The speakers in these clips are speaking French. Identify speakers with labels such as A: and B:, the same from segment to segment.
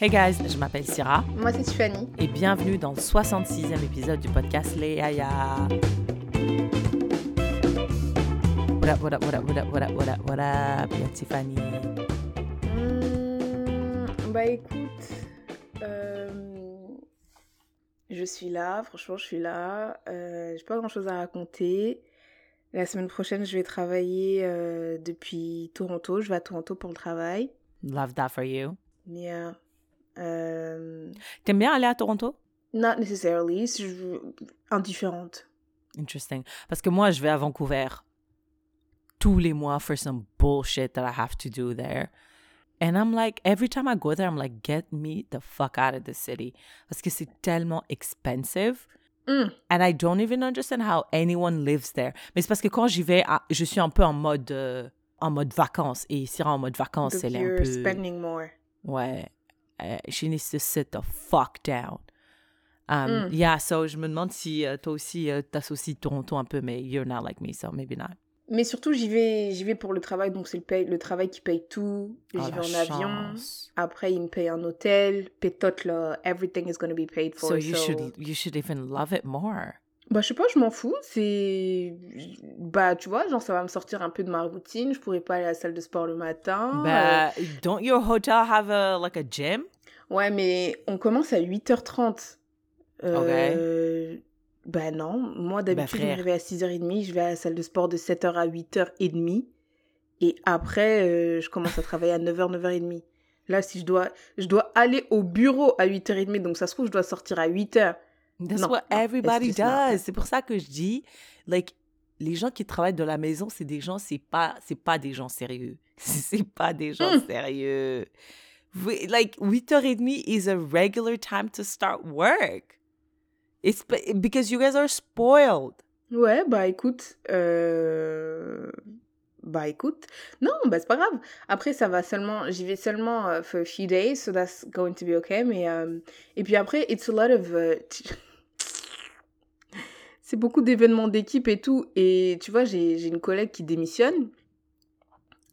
A: Hey guys, je m'appelle Syrah
B: Moi, c'est Tiffany.
A: et bienvenue dans le 66e épisode du podcast Les what up, what up, what up, what up, yeah, Tiffany?
B: Hmm, bah écoute, euh, je suis là, franchement, je suis là. Euh, J'ai pas grand chose à raconter. La semaine prochaine, je vais travailler euh, depuis Toronto. Je vais à Toronto pour le travail.
A: Love that for you.
B: Yeah. Euh,
A: T'aimes bien aller à Toronto?
B: not necessarily. Indifférente.
A: Interesting. Parce que moi, je vais à Vancouver tous les mois for some bullshit that I have to do there. And I'm like, every time I go there, I'm like, get me the fuck out of the city. Parce que c'est tellement expensive.
B: Mm.
A: And I don't even understand how anyone lives there. Mais c'est parce que quand j'y vais, ah, je suis un peu en mode, euh, en mode vacances. Et Syrah en mode vacances,
B: Donc,
A: elle est un peu...
B: spending more.
A: Ouais. Euh, she needs to sit the fuck down. Um,
B: Mm.
A: Yeah, so je me demande si euh, toi aussi, euh, t'associes Toronto un peu, mais you're not like me, so maybe not.
B: Mais surtout, j'y vais, j'y vais pour le travail, donc c'est le, paye- le travail qui paye tout.
A: Oh,
B: j'y
A: la
B: vais en avion.
A: chance.
B: Après, il me paye un hôtel, pétote là, everything is gonna be paid for.
A: So you
B: so-
A: should you should even love it more.
B: Bah, je sais pas, je m'en fous. C'est. Bah, tu vois, genre, ça va me sortir un peu de ma routine. Je pourrais pas aller à la salle de sport le matin.
A: But don't your hotel have a like a gym?
B: Euh, Ouais, mais on commence à 8h30. Euh, Bah, non. Moi, d'habitude, je
A: frère.
B: me réveille à 6h30. Je vais à la salle de sport de 7h à 8h30. Et après, euh, je commence à travailler à 9h, 9h30. Là, si je dois, je dois aller au bureau à 8h30, donc ça se trouve, je dois sortir à 8h.
A: That's
B: Non,
A: what everybody does. C'est pour ça que je dis, like, les gens qui travaillent de la maison, c'est des gens, c'est pas, c'est pas des gens sérieux. C'est pas des gens
B: Hmm.
A: sérieux. We- Like, 8h30 is a regular time to start work. It's be- because you guys are spoiled.
B: Ouais, bah écoute, euh... bah écoute, non, bah c'est pas grave. Après, ça va seulement, j'y vais seulement euh, for a few days, so that's going to be okay. Mais euh, et puis après, it's a lot of, euh, c'est beaucoup d'événements d'équipe et tout. Et tu vois, j'ai une collègue qui démissionne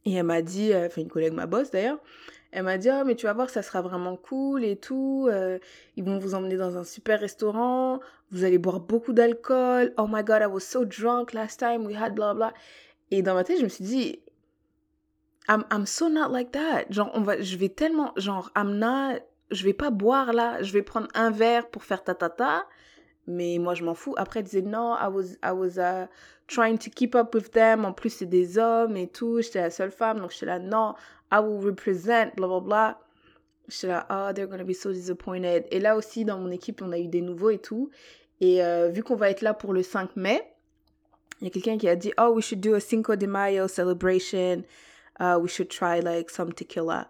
B: et elle m'a dit, euh, enfin une collègue, ma boss d'ailleurs. Elle m'a dit, ah, mais tu vas voir, ça sera vraiment cool et tout. euh, ils vont vous emmener dans un super restaurant. Vous allez boire beaucoup d'alcool. Oh my god, I was so drunk last time we had blah blah. Et dans ma tête, je me suis dit, I'm, I'm so not like that. Genre, on va, je vais tellement, genre, I'm not, je vais pas boire là. Je vais prendre un verre pour faire ta ta ta. Mais moi, je m'en fous. Après, elle disait, non, I was, I was uh, trying to keep up with them. En plus, c'est des hommes et tout. J'étais la seule femme. Donc, j'étais là, non, I will represent, blah blah blah. J'étais là, oh, they're gonna be so disappointed. Et là aussi, dans mon équipe, on a eu des nouveaux et tout. Et euh, vu qu'on va être là pour le 5 mai, il y a quelqu'un qui a dit, oh, we should do a Cinco de Mayo celebration. Uh, we should try like some tequila.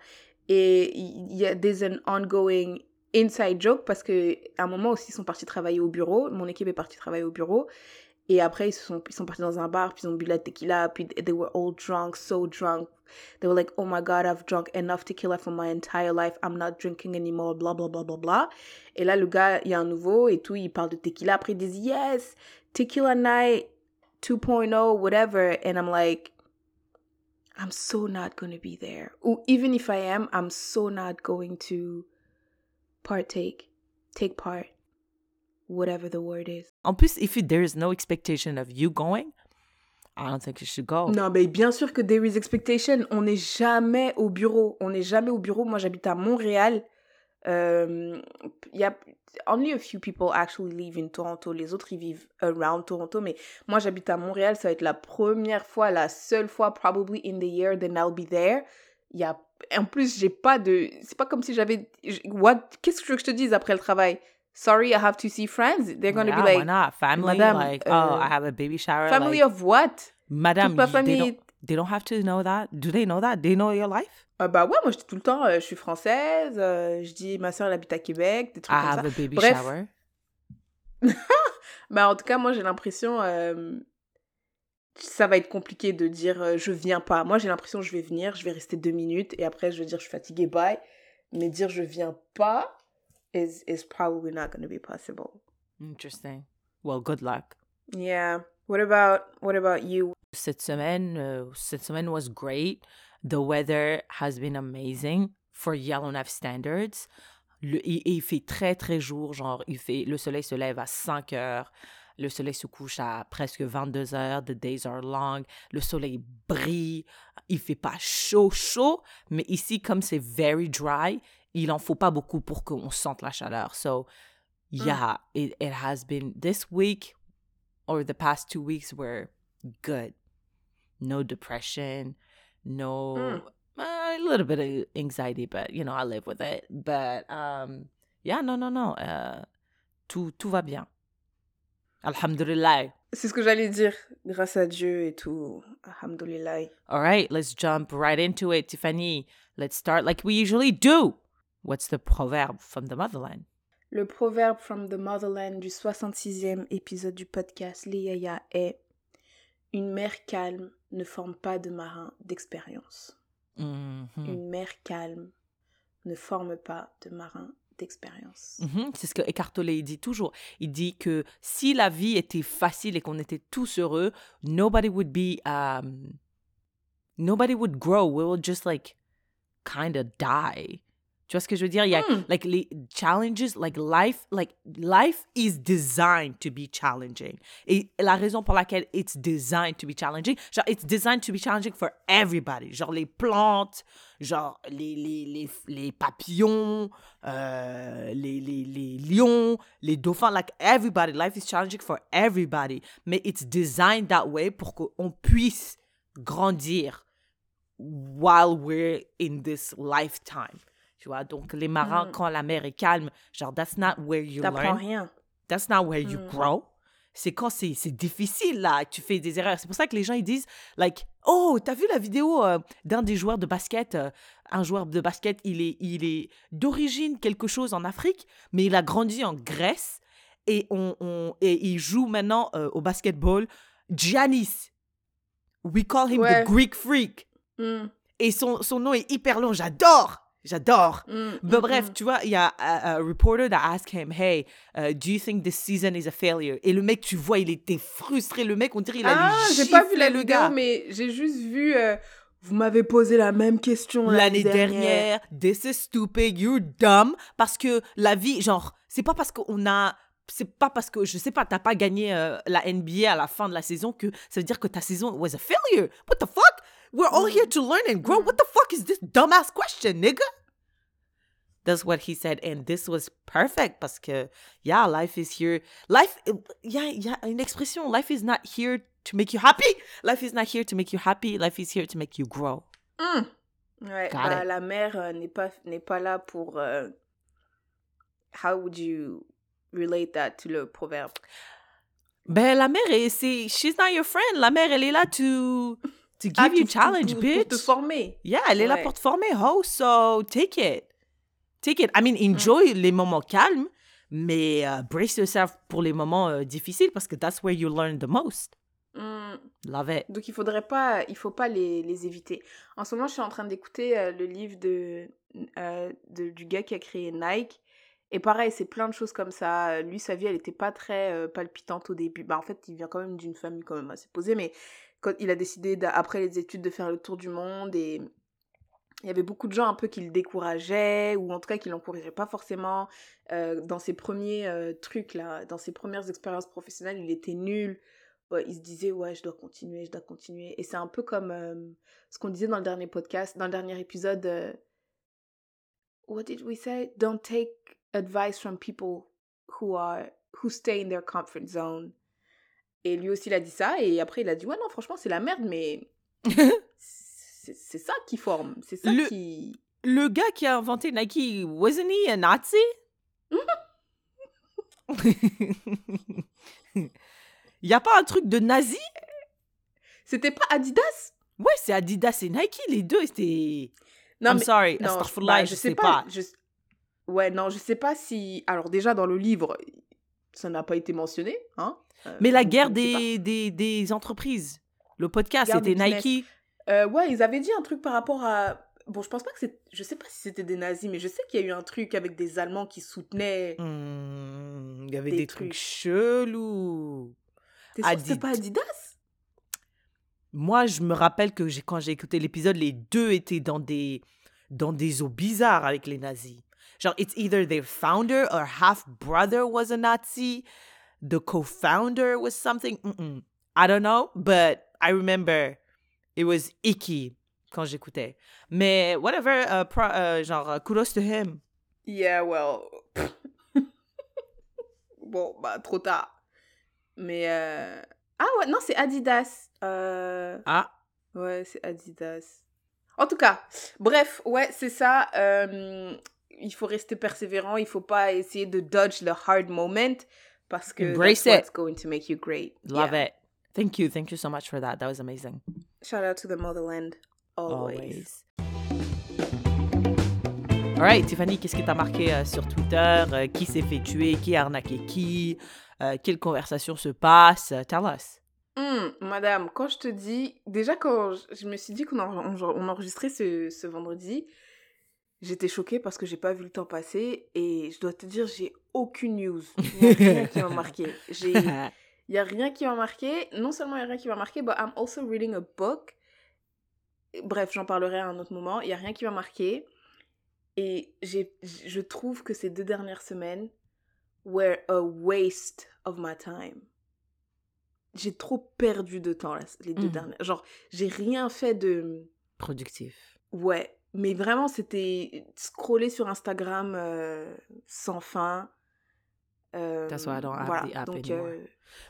B: Et il y a there's an ongoing inside joke parce que à un moment aussi ils sont partis travailler au bureau. Mon équipe est partie travailler au bureau. Et après ils sont ils sont partis dans un bar puis ils ont bu la tequila puis they were all drunk, so drunk. They were like, oh my god, I've drunk enough tequila for my entire life. I'm not drinking anymore. Blah blah blah blah blah. Et là le gars il y a un nouveau et tout il parle de tequila. Après ils disent yes, tequila night 2.0 whatever. And I'm like I'm so not going to be there. Or even if I am, I'm so not going to partake, take part, whatever the word is.
A: En plus, if there is no expectation of you going, I don't think you should go.
B: Non, mais bien sûr que there is expectation. On n'est jamais au bureau. On n'est jamais au bureau. Moi, j'habite à Montréal. Euh, Il y a only a few people actually live in Toronto. Les autres, ils vivent around Toronto. Mais moi, j'habite à Montréal. Ça va être la première fois, la seule fois, probably in the year, then I'll be there. Il a... En plus, j'ai pas de... C'est pas comme si j'avais... What? Qu'est-ce que tu veux que je te dise après le travail? Sorry, I have to see friends. They're gonna
A: Yeah,
B: be like...
A: why not? Family,
B: Madame,
A: like,
B: euh,
A: oh, I have a baby shower.
B: Family
A: like,
B: of what?
A: Madame,
B: toute ma
A: you- they,
B: famille-
A: don't, they don't have to know that. Do they know that? They know your life?
B: Euh, bah ouais, moi je dis tout le temps, euh, je suis française, euh, je dis ma soeur elle habite à Québec, des trucs
A: I
B: comme
A: have
B: ça.
A: a baby
B: Bref.
A: shower.
B: Bah en tout cas, moi j'ai l'impression, ça va être compliqué de dire euh, je viens pas. Moi j'ai l'impression que je vais venir, je vais rester deux minutes et après je vais dire je suis fatiguée, bye. Mais dire je viens pas is, is probably not going to be possible.
A: Interesting. Well, good luck.
B: Yeah. What about, what about you?
A: Cette semaine, uh, cette semaine was great. The weather has been amazing for Yellowknife standards. Le, et il fait très, très jour. Genre, il fait, le soleil se lève à 5 heures. Le soleil se couche à presque 22 heures. The days are long. Le soleil brille. Il fait pas chaud, chaud. Mais ici, comme c'est very dry, il en faut pas beaucoup pour qu'on sente la chaleur. So, yeah, it, it has been this week or the past two weeks were good. No depression, no
B: Mm.
A: uh, a little bit of anxiety, but you know, I live with it. But um yeah, no no no. Uh tout tout va bien. Alhamdulillah.
B: C'est ce que j'allais dire. Grâce à Dieu et tout. Alhamdulillah.
A: All right, let's jump right into it, Tiffany. Let's start like we usually do. What's the proverb from the motherland?
B: Le proverbe from the motherland du 66e épisode du podcast Les Yaya est Une mer calme ne forme pas de marin d'expérience.
A: Mhm.
B: Une mer calme ne forme pas de marin d'expérience.
A: Mhm, C'est ce que Eckhart dit toujours. Il dit que si la vie était facile et qu'on était tous heureux, nobody would be, um, nobody would grow. We will just like kind of die. Tu vois ce que je veux dire? Il y a
B: Hmm.
A: like les challenges, like life, like life is designed to be challenging. Et la raison pour laquelle it's designed to be challenging, genre it's designed to be challenging for everybody. Genre les plantes, genre les, les, les, les papillons, euh, les, les, les lions, les dauphins, like everybody. Life is challenging for everybody. Mais it's designed that way pour qu'on puisse grandir while we're in this lifetime. Tu vois, donc les marins,
B: Mhm.
A: quand la mer est calme, genre, that's not where you
B: T'apprends
A: learn.
B: rien.
A: That's not where you
B: Mm.
A: grow. C'est quand c'est difficile, là, que tu fais des erreurs. C'est pour ça que les gens, ils disent, like, oh, t'as vu la vidéo euh, d'un des joueurs de basket euh, Un joueur de basket, il est, il est d'origine quelque chose en Afrique, mais il a grandi en Grèce et, on, on- et il joue maintenant euh, au basketball. Giannis. We call him
B: Ouais.
A: the Greek Freak.
B: Hmm,
A: Et son, son nom est hyper long. J'adore. J'adore.
B: hmm,
A: But
B: hmm,
A: bref,
B: hmm.
A: tu vois, il y a un, un reporter that asked him, hey, uh, do you think this season is a failure? Et le mec, tu vois, il était frustré. Le mec, on dirait il
B: Ah,
A: allait
B: j'ai pas vu la vidéo,
A: gars.
B: mais j'ai juste vu. euh, vous m'avez posé la même question
A: L'année dernière, this is stupid, you're dumb. Parce que la vie, genre, c'est pas parce qu'on a. C'est pas parce que, je sais pas, t'as pas gagné euh, la NBA à la fin de la saison que ça veut dire que ta saison was a failure. What the fuck? We're all here mm. to learn and grow. Mm. What the fuck is this dumbass question, nigga? That's what he said. And this was perfect parce que, yeah, life is here. Life, eh, yeah, yeah, il y a une expression, life is not here to make you happy. Life is not here to make you happy. Life is here to make you grow.
B: Hmm. Ouais, bah, la mère euh, n'est pas n'est pas là pour. euh, how would you relate that to le proverbe?
A: Ben, la mère, est- c'est, she's not your friend. La mère, elle est là to, to give
B: Ah,
A: you
B: pour-
A: challenge,
B: pour,
A: bitch.
B: Pour te former.
A: Yeah, elle est là
B: Ouais.
A: pour te former, ho. So, take it. Take it. I mean, enjoy les moments calmes, mais euh, brace yourself pour les moments euh, difficiles parce que that's where you learn the most.
B: Hmm.
A: Love it.
B: Donc il faudrait pas, il faut pas les, les éviter. En ce moment, je suis en train d'écouter euh, le livre de, euh, de- du gars qui a créé Nike. Et pareil, c'est plein de choses comme ça. Lui, sa vie, elle était pas très euh, palpitante au début. Bah, en fait, il vient quand même d'une famille quand même assez posée, mais quand il a décidé, après les études, de faire le tour du monde et il y avait beaucoup de gens un peu qui le décourageaient ou en tout cas qui l'encourageaient pas forcément. Euh, dans ses premiers euh, trucs, là, dans ses premières expériences professionnelles, il était nul. Il se disait, ouais, je dois continuer, je dois continuer. Et c'est un peu comme euh, ce qu'on disait dans le dernier podcast, dans le dernier épisode. what did we say? Don't take advice from people who are who stay in their comfort zone. Et lui aussi, il a dit ça. Et après, il a dit, ouais, non, franchement, c'est la merde, mais c'est ça qui forme. C'est ça
A: Le-
B: qui.
A: Le gars qui a inventé Nike, wasn't he a Nazi? Il y a pas un truc de nazi?
B: C'était pas Adidas?
A: Ouais, c'est Adidas et Nike, les deux, c'était...
B: Non,
A: I'm
B: mais.
A: sorry,
B: Non, bah,
A: je sais pas.
B: je- Ouais, non, je sais pas si. Alors, déjà, dans le livre, ça n'a pas été mentionné. Hein Euh,
A: Mais la guerre des, des, des entreprises, le podcast, c'était. Nike.
B: Euh, ouais, ils avaient dit un truc par rapport à. Bon, je pense pas que c'est. Je sais pas si c'était des nazis, mais je sais qu'il y a eu un truc avec des Allemands qui soutenaient.
A: Hmm, Il y avait
B: Des
A: des, trucs
B: trucs.
A: chelous.
B: T'es sûr
A: Adid-
B: pas Adidas
A: Moi, je me rappelle que quand j'ai écouté l'épisode, les deux étaient dans des dans des eaux bizarres avec les nazis. Genre, it's either their founder or half brother was a Nazi, the co-founder was something. Mm-mm. I don't know, but I remember it was icky quand j'écoutais. Mais whatever, uh, pro, uh, genre, uh, kudos to him.
B: Yeah, well. bon, bah, trop tard. Mais. Euh... Ah ouais, non, c'est Adidas. Euh...
A: Ah.
B: Ouais, c'est Adidas. En tout cas, bref, ouais, c'est ça. Euh, il faut rester persévérant. Il faut pas essayer de dodge le hard moment parce que
A: Embrace
B: that's
A: it.
B: what's going to make you great.
A: Love
B: Yeah.
A: it. Thank you. Thank you so much for that. That was amazing.
B: Shout out to the motherland. Always.
A: Always. All right, Tiffany, qu'est-ce qui t'a marqué euh, sur Twitter? Euh, qui s'est fait tuer? Qui a arnaqué qui? Euh, quelle conversation se passe? Euh, Tell us.
B: Hum, madame, quand je te dis, déjà quand je, je me suis dit qu'on en- on, on enregistrait ce, ce vendredi, j'étais choquée parce que j'ai pas vu le temps passer et je dois te dire, j'ai aucune news. Il y a rien qui m'a marqué. Il y a rien qui m'a marqué. Non seulement il y a rien qui m'a marqué, but I'm also reading a book. Bref, j'en parlerai à un autre moment. Il y a rien qui m'a marqué. Et j'ai, je trouve que ces deux dernières semaines were a waste of my time. J'ai trop perdu de temps là, les deux
A: Mhm.
B: dernières. Genre, j'ai rien fait de.
A: Productif.
B: Ouais, mais vraiment, c'était scroller sur Instagram euh, sans fin. Euh,
A: That's why I don't have
B: voilà.
A: the app
B: Donc,
A: anymore.
B: euh,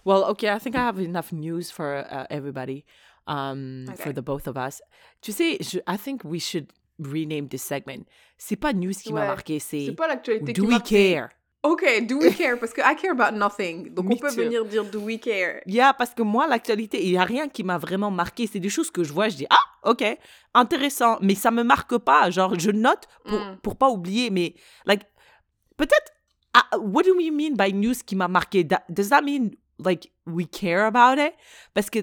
A: Well, okay, I think I have enough news for uh, everybody, um, for
B: Okay.
A: the both of us. Tu sais, je, I think we should rename this segment. C'est pas news qui m'a
B: Ouais,
A: marqué,
B: c'est
A: c'est
B: pas l'actualité
A: Do
B: qui
A: we care?
B: Ok, do we care? Parce que I care about nothing. Donc, on peut venir dire do we care?
A: Yeah, parce que moi, l'actualité, il n'y a rien qui m'a vraiment marqué. C'est des choses que je vois, je dis, ah, ok, intéressant, mais ça me marque pas. Genre, je note pour,
B: Mm.
A: pour pas oublier, mais, like, peut-être, ah, what do we mean by news qui m'a marqué? Does that mean, like, we care about it? Parce que,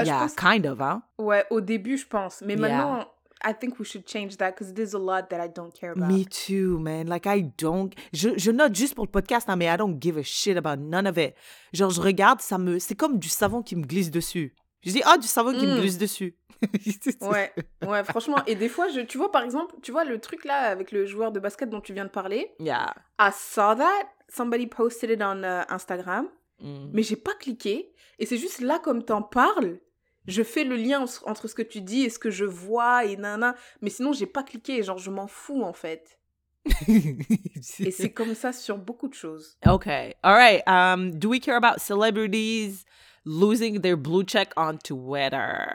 B: je
A: yeah, kind of, hein?
B: Ouais, au début, je pense. Mais
A: Yeah.
B: maintenant, I think we should change that because there's a lot that I don't care about.
A: Me too, man. Like, I don't. Je, je note juste pour le podcast, hein, mais I don't give a shit about none of it. Genre, je regarde, ça me. C'est comme du savon qui me glisse dessus. Je dis, ah, du savon qui me
B: Mm.
A: glisse dessus.
B: Ouais, ouais, franchement. Et des fois, je, tu vois, par exemple, tu vois le truc là avec le joueur de basket dont tu viens de parler?
A: Yeah.
B: I saw that. Somebody posted it on euh, Instagram.
A: Mm.
B: Mais j'ai pas cliqué. Et c'est juste là, comme t'en parles, je fais le lien en- entre ce que tu dis et ce que je vois et nana. Mais sinon, j'ai pas cliqué. Genre, je m'en fous en fait. Et c'est comme ça sur beaucoup de choses.
A: okay. All right. Um, do we care about celebrities losing their blue check on Twitter?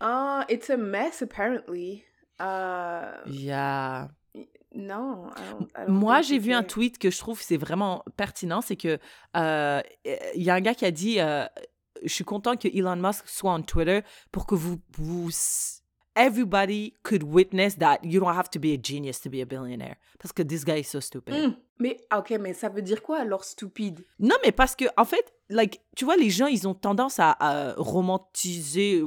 B: Ah, it's a mess apparently. Euh,
A: Yeah.
B: non. I don't- I don't
A: Moi, j'ai vu un tweet que je trouve c'est vraiment pertinent, c'est que euh, il y a un gars qui a dit euh, je suis content que Elon Musk soit on Twitter pour que vous vous everybody could witness that you don't have to be a genius to be a billionaire parce que this guy is so stupid.
B: Hmm, Mais ah, ok, mais ça veut dire quoi alors stupide?
A: Non, mais parce que en fait, like tu vois les gens, ils ont tendance à, à romantiser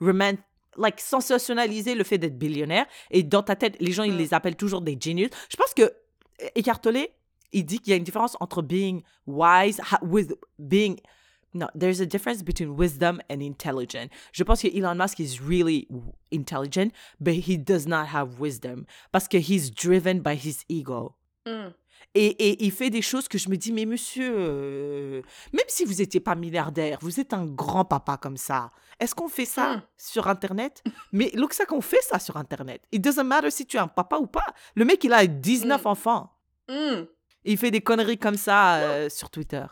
A: roman like sensationnaliser le fait d'être billionnaire et dans ta tête, les gens ils
B: Mm.
A: les appellent toujours des genius. Je pense que Eckhart Tolle, il dit qu'il y a une différence entre being wise with being no, there's a difference between wisdom and intelligent. Je pense que Elon Musk is really intelligent, but he does not have wisdom parce que he's driven by his ego.
B: Hmm.
A: Et, et il fait des choses que je me dis, mais monsieur, euh, même si vous n'étiez pas milliardaire, vous êtes un grand papa comme ça. Est-ce qu'on fait ça
B: Mm.
A: sur Internet? Mais look, ça qu'on fait ça sur Internet. It doesn't matter si tu es un papa ou pas. Le mec, il a 19
B: Mm.
A: enfants.
B: Hmm.
A: Il fait des conneries comme ça euh, sur Twitter.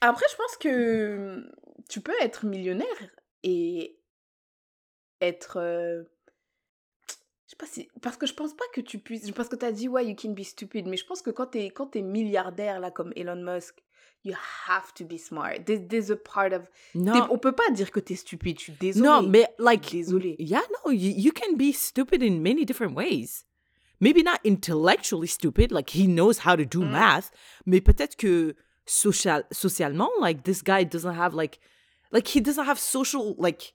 B: Après, je pense que tu peux être millionnaire et être. euh, Je sais pas si. Parce que je pense pas que tu puisses. Parce que tu as dit, ouais, you can be stupid. Mais je pense que quand t'es quand es milliardaire, là, comme Elon Musk, you have to be smart. There's, there's a part of.
A: Non,
B: On peut pas dire que t'es stupide. Je suis désolée.
A: non, mais like,
B: Désolée.
A: yeah, no, you, you can be stupid in many different ways. Maybe not intellectually stupid, like he knows how to do
B: Mm.
A: math, mais peut-être que social, socialement, like this guy doesn't have like, like he doesn't have social, like,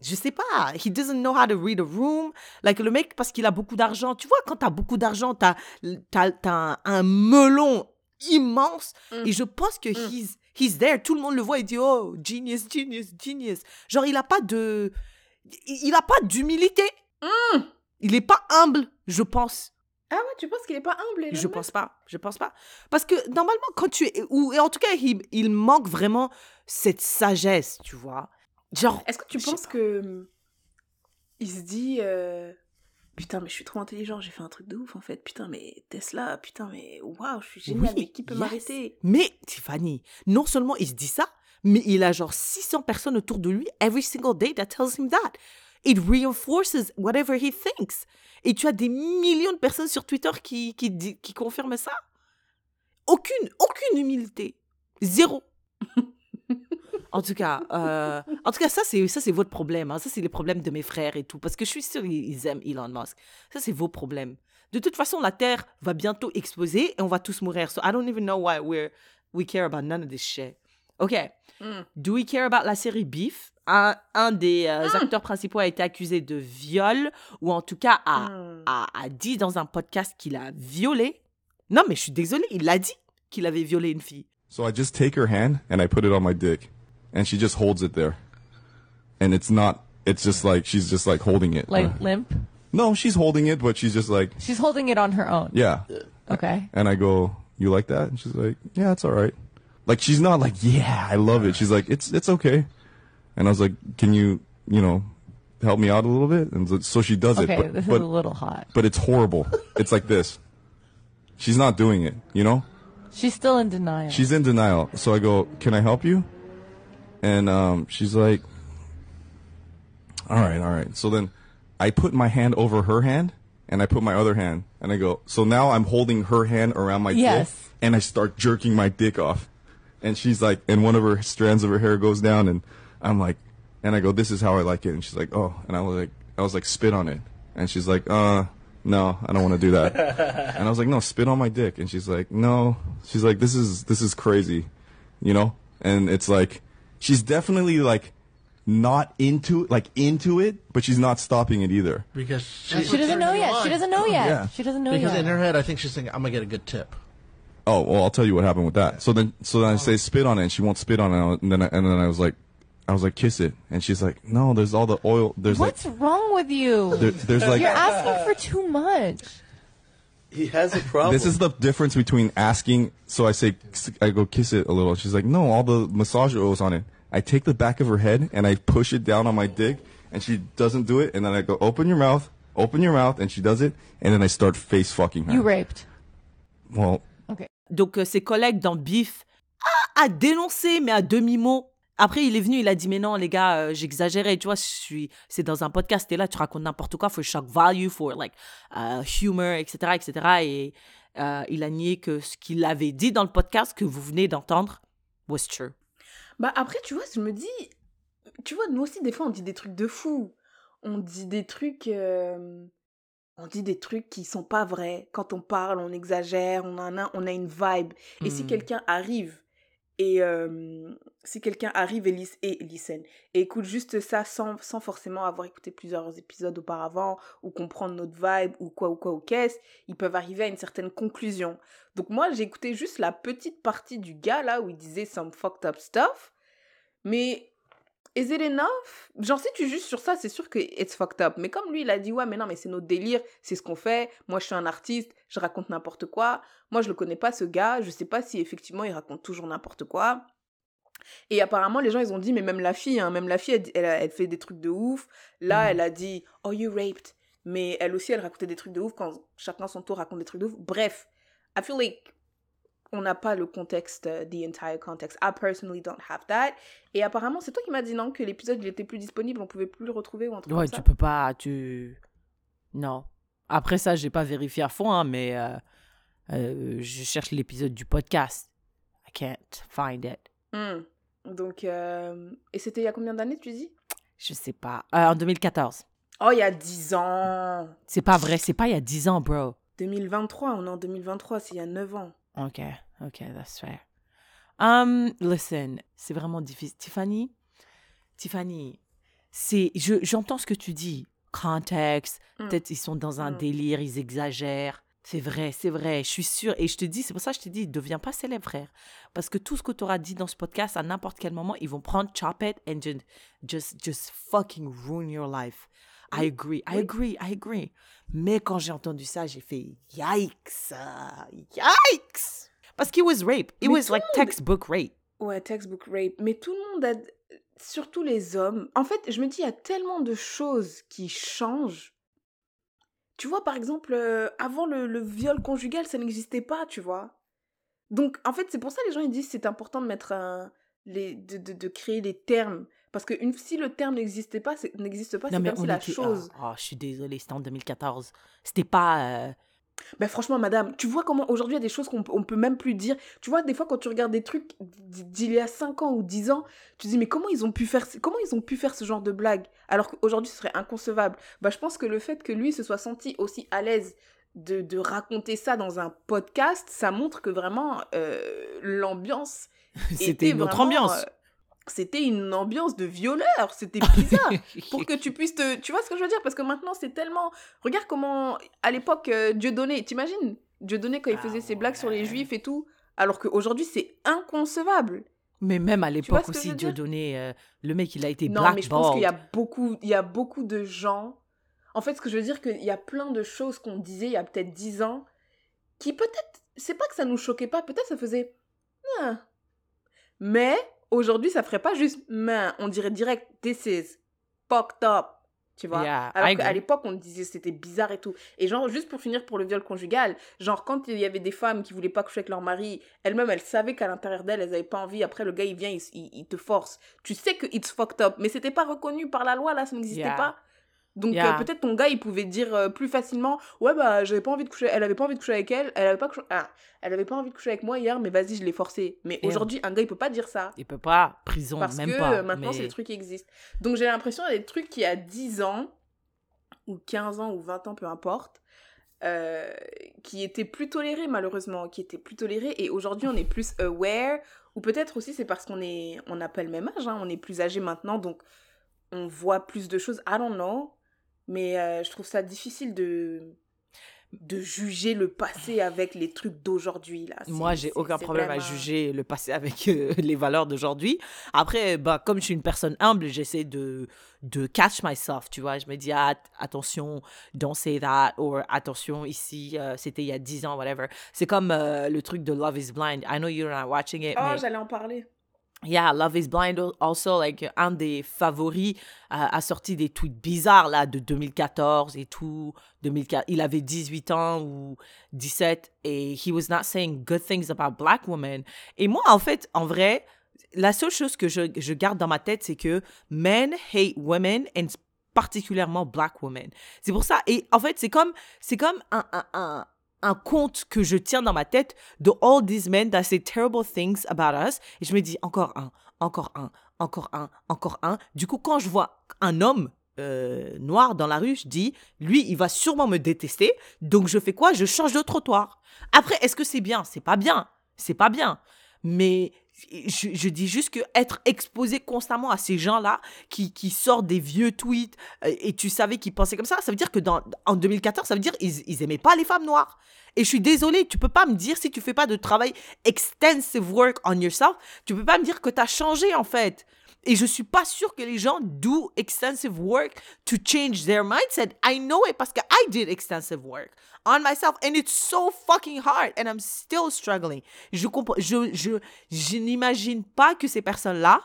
A: je sais pas, he doesn't know how to read a room. Like le mec, parce qu'il a beaucoup d'argent, tu vois, quand t'as beaucoup d'argent, t'as, t'as, t'as un, un melon immense,
B: Mm.
A: et je pense que
B: Mm.
A: he's, he's there, tout le monde le voit, il dit, oh, genius, genius, genius. Genre, il a pas de, il a pas d'humilité.
B: Hmm.
A: Il est pas humble, je pense.
B: Ah ouais, tu penses qu'il est pas humble
A: Je pense pas. Je pense pas. Parce que normalement, quand tu es. Ou, et en tout cas, il, il manque vraiment cette sagesse, tu vois. Genre.
B: Est-ce que tu penses que hum, il se dit euh, putain mais je suis trop intelligent, j'ai fait un truc de ouf en fait. Putain mais Tesla, putain mais waouh, je suis génial,
A: Oui,
B: mais qui peut
A: yes.
B: m'arrêter
A: Mais, Tiffany, non seulement il se dit ça, mais il a genre 600 personnes autour de lui every single day that tells him that. It reinforces whatever he thinks. Et tu as des millions de personnes sur Twitter qui, qui, di- qui confirment ça. Aucune, aucune humilité. Zéro. En tout cas, euh, en tout cas, ça c'est ça c'est votre problème. hein. Ça c'est les problèmes de mes frères et tout, parce que je suis sûre ils ils aiment Elon Musk. Ça c'est vos problèmes. De toute façon, la Terre va bientôt exploser et on va tous mourir. So I don't even know why we're we care about none of this shit. Ok.
B: Hmm.
A: Do we care about la série Beef? Un, un des euh,
B: Hmm.
A: acteurs principaux a été accusé de viol ou en tout cas a,
B: Hmm.
A: a, a dit dans un podcast qu'il a violé. Non, mais je suis désolée, il a dit qu'il avait violé une fille.
C: So I just take her hand and I put it on my dick, and she just holds it there, and it's not. It's just like she's just like holding it.
D: Like
C: Uh,
D: limp?
C: no, she's holding it, but she's just like,
D: She's holding it on her own.
C: yeah.
D: Okay.
C: And I go, you like that? And she's like, yeah, it's all right. Like she's not like, yeah, I love it. She's like, it's it's okay. And I was like, can you, you know, help me out a little bit? And so- so she does
D: Okay,
C: it, but
D: this is a little hot.
C: but it's horrible. it's like this. She's not doing it, you know.
D: She's still in denial.
C: She's in denial. So I go, "Can I help you?" And um, she's like, "All right, all right." So then I put my hand over her hand, and I put my other hand, and I go, "So now I'm holding her hand around my
D: Yes.
C: dick, and I start jerking my dick off." And she's like, and one of her strands of her hair goes down, and I'm like, and I go, "This is how I like it." And she's like, "Oh," and I was like, I was like, "Spit on it," and she's like, "Uh." No, I don't want to do that. and I was like, no, spit on my dick. And she's like, no. She's like, this is this is crazy, you know. And it's like, she's definitely like not into like into it, but she's not stopping it either.
E: because she,
D: she doesn't know yet. She doesn't know yet.
C: Yeah.
D: She doesn't know
E: because
D: yet.
E: in her head, I think she's thinking, "I'm gonna get a good tip."
C: Oh well, I'll tell you what happened with that. So then, so then I oh. say spit on it, and she won't spit on it, and then I, and then I was like, I was like kiss it, and she's like, no, there's all the oil. There's
D: What's wrong with you?
C: there, there's like.
D: You're asking for too much.
F: He has a problem.
C: This is the difference between asking. So I say, I go kiss it a little. She's like, no, all the massage oils on it. I take the back of her head and I push it down on my dick, and she doesn't do it. And then I go, open your mouth, open your mouth, and she does it. And then I start face fucking her.
D: You raped.
C: Well,
D: Okay.
A: Donc, euh, ses collègues dans Beef a, a dénoncé, mais à demi-mot. Après, il est venu, il a dit, mais non, les gars, euh, j'exagérais, tu vois, je suis, c'est dans un podcast, t'es là, tu racontes n'importe quoi, for shock value, for like, uh, humor, etc., etc. Et euh, il a nié que ce qu'il avait dit dans le podcast que vous venez d'entendre was true.
B: Bah après, tu vois, je me dis, tu vois, nous aussi, des fois, on dit des trucs de fou. On dit des trucs, euh, on dit des trucs qui sont pas vrais. Quand on parle, on exagère, on a, un- on a une vibe. Et si
A: Hmm.
B: quelqu'un arrive et euh, si quelqu'un arrive et, lis- et listen et écoute juste ça sans, sans forcément avoir écouté plusieurs épisodes auparavant ou comprendre notre vibe ou quoi ou quoi ou qu'est-ce, ils peuvent arriver à une certaine conclusion. Donc moi, j'ai écouté juste la petite partie du gars là où il disait some fucked up stuff. Mais is it enough? Genre si tu juges sur ça, c'est sûr que it's fucked up. Mais comme lui, il a dit ouais, mais non, mais c'est notre délire, c'est ce qu'on fait. Moi, je suis un artiste, je raconte n'importe quoi. Moi, je le connais pas ce gars, je sais pas si effectivement il raconte toujours n'importe quoi. Et apparemment, les gens, ils ont dit, mais même la fille, hein, même la fille, elle, elle, elle fait des trucs de ouf. Là, elle a dit, oh, you raped. Mais elle aussi, elle racontait des trucs de ouf quand chacun son tour raconte des trucs de ouf. Bref, I feel like on n'a pas le contexte, euh, the entire context. I personally don't have that. Et apparemment, c'est toi qui m'as dit, non, que l'épisode, il était plus disponible, on pouvait plus le retrouver ou un truc
A: Ouais,
B: comme
A: tu
B: ça.
A: peux pas, tu... Non. Après ça, j'ai pas vérifié à fond, hein, mais euh, euh, je cherche l'épisode du podcast. I can't find it.
B: Hmm. Donc, euh, et c'était il y a combien d'années, tu dis?
A: Je sais pas. En 2014.
B: Oh, il y a 10 ans.
A: C'est pas vrai, c'est pas il y a 10 ans, bro.
B: 2023, on est en 2023, c'est il y a 9 ans.
A: Ok, ok, that's fair. Um, listen, c'est vraiment difficile. Tiffany, Tiffany, c'est, je, j'entends ce que tu dis. Contexte,
B: Mm.
A: peut-être ils sont dans un
B: Mm.
A: délire, ils exagèrent. C'est vrai, c'est vrai, je suis sûre. Et je te dis, c'est pour ça que je te dis, deviens pas célèbre, frère. Parce que tout ce que tu auras dit dans ce podcast, à n'importe quel moment, ils vont prendre chop it and ju- just, just fucking ruin your life. I agree, I agree, I agree. Mais quand j'ai entendu ça, j'ai fait yikes, yikes. Parce qu'il was rape. It
B: Mais
A: was like
B: monde-
A: textbook rape.
B: Ouais, textbook rape. Mais tout le monde a. Surtout les hommes. En fait, je me dis, il y a tellement de choses qui changent. Tu vois, par exemple, euh, avant le, le viol conjugal, ça n'existait pas, tu vois. Donc, en fait, c'est pour ça que les gens ils disent c'est important de mettre un. Les, de, de, de créer les termes. Parce que une, si le terme n'existait pas, c'est- n'existe pas, c'est comme si la
A: était-
B: chose.
A: ah, oh, je suis désolée, c'était en 2014. C'était pas. euh,
B: Ben franchement, madame, tu vois comment aujourd'hui il y a des choses qu'on on peut même plus dire. Tu vois, des fois quand tu regardes des trucs d'il y a 5 ans ou 10 ans, tu te dis mais comment ils ont pu faire ce- comment ils ont pu faire ce genre de blague? Alors qu'aujourd'hui ce serait inconcevable. Bah je pense que le fait que lui se soit senti aussi à l'aise de, de raconter ça dans un podcast, ça montre que vraiment euh, l'ambiance
A: C'était
B: vraiment,
A: ambiance.
B: euh, c'était une ambiance de violeur, c'était bizarre. Pour que tu puisses te... Tu vois ce que je veux dire? Parce que maintenant, c'est tellement... Regarde comment, à l'époque, euh, Dieudonné, t'imagines? Dieudonné, quand il
A: Ah
B: faisait ses blagues sur les juifs et tout, alors qu'aujourd'hui, c'est inconcevable.
A: Mais même à l'époque aussi, Dieudonné, euh, le mec, il a été
B: non, mais je pense qu'il y a beaucoup, il y a beaucoup de gens... En fait, ce que je veux dire, qu'il y a plein de choses qu'on disait il y a peut-être 10 ans, qui peut-être... C'est pas que ça nous choquait pas, peut-être ça faisait... Ah. Mais, aujourd'hui, ça ferait pas juste... Mais, on dirait direct, this is fucked up. Tu vois
A: Yeah,
B: Alors qu'à l'époque, on disait c'était bizarre et tout. Et genre, juste pour finir pour le viol conjugal, genre, quand il y avait des femmes qui voulaient pas coucher avec leur mari, elles-mêmes, elles savaient qu'à l'intérieur d'elles, elles avaient pas envie. Après, le gars, il vient, il, il- il te force. Tu sais que it's fucked up, mais c'était pas reconnu par la loi, là, ça n'existait
A: Yeah.
B: pas. Donc,
A: Yeah.
B: euh, peut-être ton gars, il pouvait dire euh, plus facilement Ouais, bah, j'avais pas envie de coucher. Elle avait pas envie de coucher avec elle. Elle avait pas, ah, elle avait pas envie de coucher avec moi hier, mais vas-y, je l'ai forcé. Mais aujourd'hui, un gars, il peut pas dire ça.
A: Il peut pas, prison,
B: Parce
A: même
B: que
A: pas.
B: maintenant,
A: mais-
B: c'est des trucs qui existent. Donc, j'ai l'impression qu'il y a des trucs qui, à 10 ans, ou 15 ans, ou 20 ans, peu importe, euh, qui étaient plus tolérés, malheureusement, qui étaient plus tolérés. Et aujourd'hui, on est plus aware. Ou peut-être aussi, c'est parce qu'on est, on n'a pas le même âge, hein, on est plus âgé maintenant, donc on voit plus de choses. I don't know. Mais euh, je trouve ça difficile de de juger le passé avec les trucs d'aujourd'hui là.
A: Moi, j'ai aucun problème à juger le passé avec euh, les valeurs d'aujourd'hui. Après, bah, comme je suis une personne humble, j'essaie de, de catch myself, tu vois. Je me dis, ah, attention, don't say that, ou attention, ici, euh, c'était il y a 10 ans, whatever. C'est comme euh, le truc de Love is Blind. I know you're not watching it,
B: Oh,
A: mais
B: j'allais en parler.
A: Yeah, Love is Blind al- also, like, un des favoris a, a sorti des tweets bizarres, là, de 2014 et tout. 2004, il avait 18 ans ou 17 et he was not saying good things about black women. Et moi, en fait, en vrai, la seule chose que je, je garde dans ma tête, c'est que men hate women and particulièrement black women. C'est pour ça, et en fait, c'est comme, c'est comme un, un conte que je tiens dans ma tête de all these men that say terrible things about us. Et je me dis, encore un, encore un, encore un, encore un. Du coup, quand je vois un homme euh, noir dans la rue, je dis, lui, il va sûrement me détester. Donc, je fais quoi? Je change de trottoir. Après, est-ce que c'est bien? C'est pas bien. C'est pas bien. Mais je, dis juste que être exposé constamment à ces gens-là qui, qui sortent des vieux tweets euh, et tu savais qu'ils pensaient comme ça, ça veut dire que dans, en 2014, ça veut dire qu'ils ils aimaient pas les femmes noires. Et je suis désolée, tu peux pas me dire si tu fais pas de travail extensive work on yourself, tu peux pas me dire que tu as changé en fait. Et je suis pas sûre que les gens do extensive work to change their mindset. I know it parce que I did extensive work on myself and it's so fucking hard and I'm still struggling. Je comprends, je, je, je n'imagine pas que ces personnes-là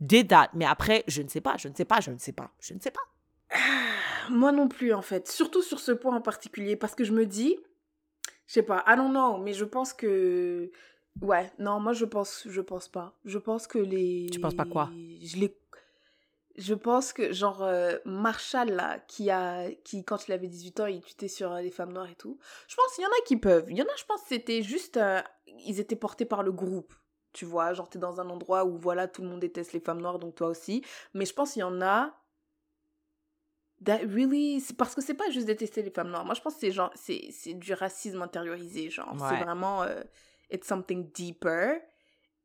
A: did that. Mais après, je ne sais pas, je ne sais pas, je ne sais pas, je ne sais pas.
B: Moi non plus, en fait. Surtout sur ce point en particulier. Parce que je me dis, je sais pas, I don't know, mais je pense que. Ouais, non, moi je pense, je pense pas. Je pense que les.
A: Tu penses pas quoi?
B: Je les. Je pense que, genre, euh, Marshall, là, qui a. qui, quand il avait 18 ans, il tweetait sur euh, les femmes noires et tout. Je pense qu'il y en a qui peuvent. Il y en a, je pense, c'était juste. euh, ils étaient portés par le groupe. Tu vois, genre, t'es dans un endroit où, voilà, tout le monde déteste les femmes noires, donc toi aussi. Mais je pense qu'il y en a that really c'est parce que c'est pas juste détester les femmes noires moi je pense que c'est genre c'est c'est du racisme intériorisé genre
A: Ouais.
B: c'est vraiment it's something deeper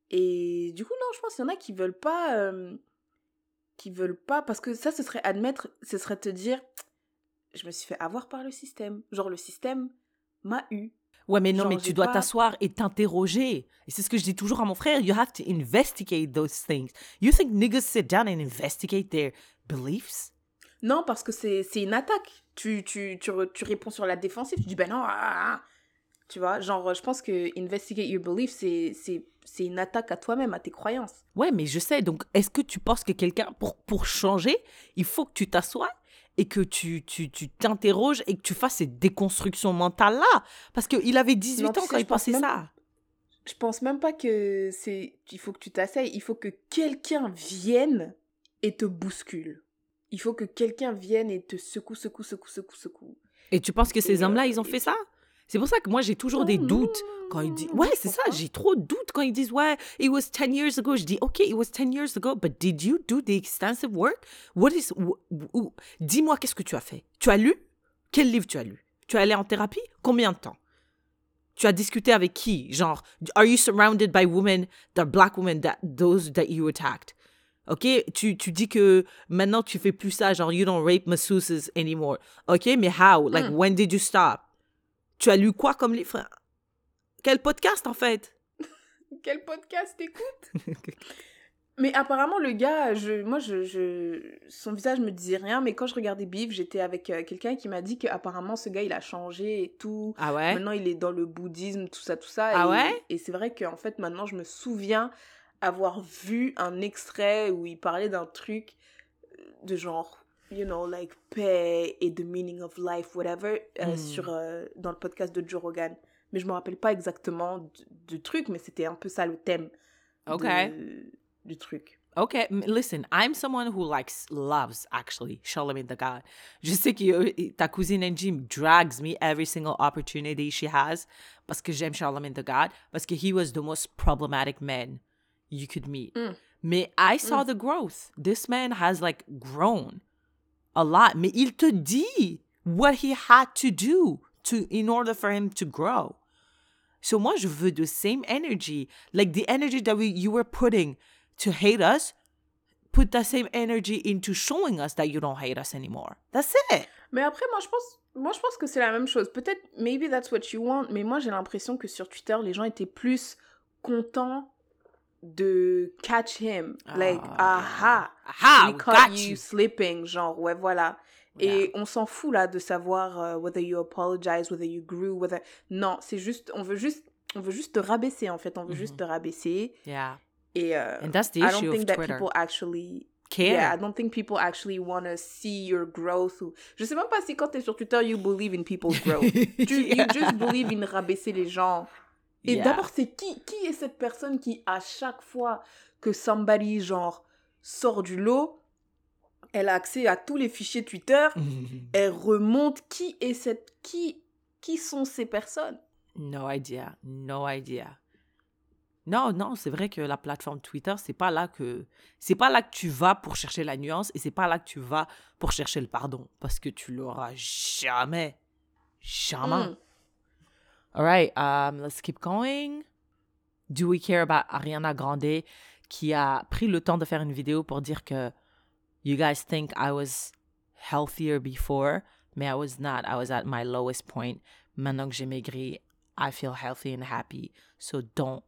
B: et du coup non je pense qu'il y en a qui veulent pas euh, qui veulent pas parce que ça ce serait admettre ce serait te dire je me suis fait avoir par le système genre le système m'a eu
A: Ouais, mais non,
B: Genre,
A: mais tu dois
B: pas-
A: t'asseoir et t'interroger. Et c'est ce que je dis toujours à mon frère. You have to investigate those things. You think niggas sit down and investigate their beliefs?
B: Non, parce que c'est une attaque. Tu, tu, tu, tu réponds sur la défensive. Tu dis, ben non, ah, ah, ah. Tu vois, genre, je pense que investigate your belief, c'est c'est- c'est une attaque à toi-même, à tes croyances.
A: Ouais, mais je sais. Donc, est-ce que tu penses que quelqu'un, pour, pour changer, il faut que tu t'assoies et que tu tu tu t'interroges et que tu fasses cette déconstruction mentale-là? Parce qu'il avait 18
B: Non,
A: ans
B: tu sais,
A: quand il pensait
B: même-
A: ça.
B: Je pense même pas que c'est. Il faut que tu t'asseyes. Il faut que quelqu'un vienne et te bouscule. Il faut que quelqu'un vienne et te secoue, secoue, secoue, secoue, secoue.
A: Et tu penses que ces
B: euh,
A: hommes-là, ils ont fait ça? C'est pour ça que moi, j'ai toujours des doutes quand ils disent. Ouais, c'est ça, j'ai trop de doutes quand ils disent Ouais, it was 10 years ago. Je dis Ok, it was 10 years ago, but did you do the extensive work? What is. Dis-moi, qu'est-ce que tu as fait? Tu as lu? Quel livre tu as lu? Tu es allé en thérapie? Combien de temps? Tu as discuté avec qui? Genre, are you surrounded by women, the black women, that, those that you attacked? Ok, tu, tu dis que maintenant tu fais plus ça, genre you don't rape masseuses anymore. Ok, mais how? Like,
B: Hmm.
A: when did you stop? Tu as lu quoi comme livre? Quel podcast en fait?
B: Quel podcast t'écoutes? Mais apparemment, le gars, je, moi, je, je, son visage me disait rien, mais quand je regardais Beef, j'étais avec euh, quelqu'un qui m'a dit qu'apparemment, ce gars, il a changé et tout.
A: Ah ouais?
B: Maintenant, il est dans le bouddhisme, tout ça, tout ça.
A: Ah
B: et,
A: ouais?
B: Et c'est vrai qu'en fait, maintenant, je me souviens avoir vu un extrait où il parlait d'un truc euh, de genre, you know, like paix et the meaning of life, whatever, euh,
A: Hmm.
B: sur, euh, dans le podcast de Joe Rogan. Mais je me rappelle pas exactement du, truc, mais c'était un peu ça le thème
A: Ok.
B: de- du truc.
A: Okay, listen, I'm someone who likes, loves actually Charlemagne the God. Je sais que euh, ta cousine Angie drags me every single opportunity she has parce que j'aime Charlemagne the God, parce que he was the most problematic man you could meet.
B: Mm.
A: Mais I saw the growth. This man has like grown a lot. Mais il te dit what he had to do to in order for him to grow. So moi, je veux the same energy, like the energy that we you were putting to hate us. Put that same energy into showing us that you don't hate us anymore. That's it.
B: Mais après, moi, je pense, moi, je pense que c'est la même chose. Peut-être, maybe that's what you want, mais moi, j'ai l'impression que sur Twitter, les gens étaient plus contents de catch him. Like, aha,
A: Aha,
B: we caught you
A: you.
B: slipping, genre, ouais, voilà. Et on s'en fout, là, de savoir euh, whether you apologize, whether you grew, whether... Non, c'est juste, on veut juste, on veut juste te rabaisser, en fait. On veut juste te rabaisser.
A: Yeah.
B: Et euh,
A: And that's the
B: I
A: issue
B: don't
A: of
B: think that
A: Twitter.
B: people actually
A: Care.
B: Yeah, I don't think people actually want to see your growth. Ou... Je sais même pas si quand t'es sur Twitter, you believe in people's growth. tu, You just believe in rabaisser les gens. Et
A: Yeah.
B: d'abord, c'est qui Qui est cette personne qui, à chaque fois que somebody, genre, sort du lot, elle a accès à tous les fichiers Twitter, elle remonte qui est cette... Qui, qui sont ces personnes?
A: No idea. No idea. Non, non, c'est vrai que la plateforme Twitter, c'est pas là que c'est pas là que tu vas pour chercher la nuance et c'est pas là que tu vas pour chercher le pardon parce que tu l'auras jamais. Jamais.
B: Hmm.
A: All right, um, let's keep going. Do we care about Ariana Grande qui a pris le temps de faire une vidéo pour dire que you guys think I was healthier before, mais I was not. I was at my lowest point. Maintenant que j'ai maigri, I feel healthy and happy. So don't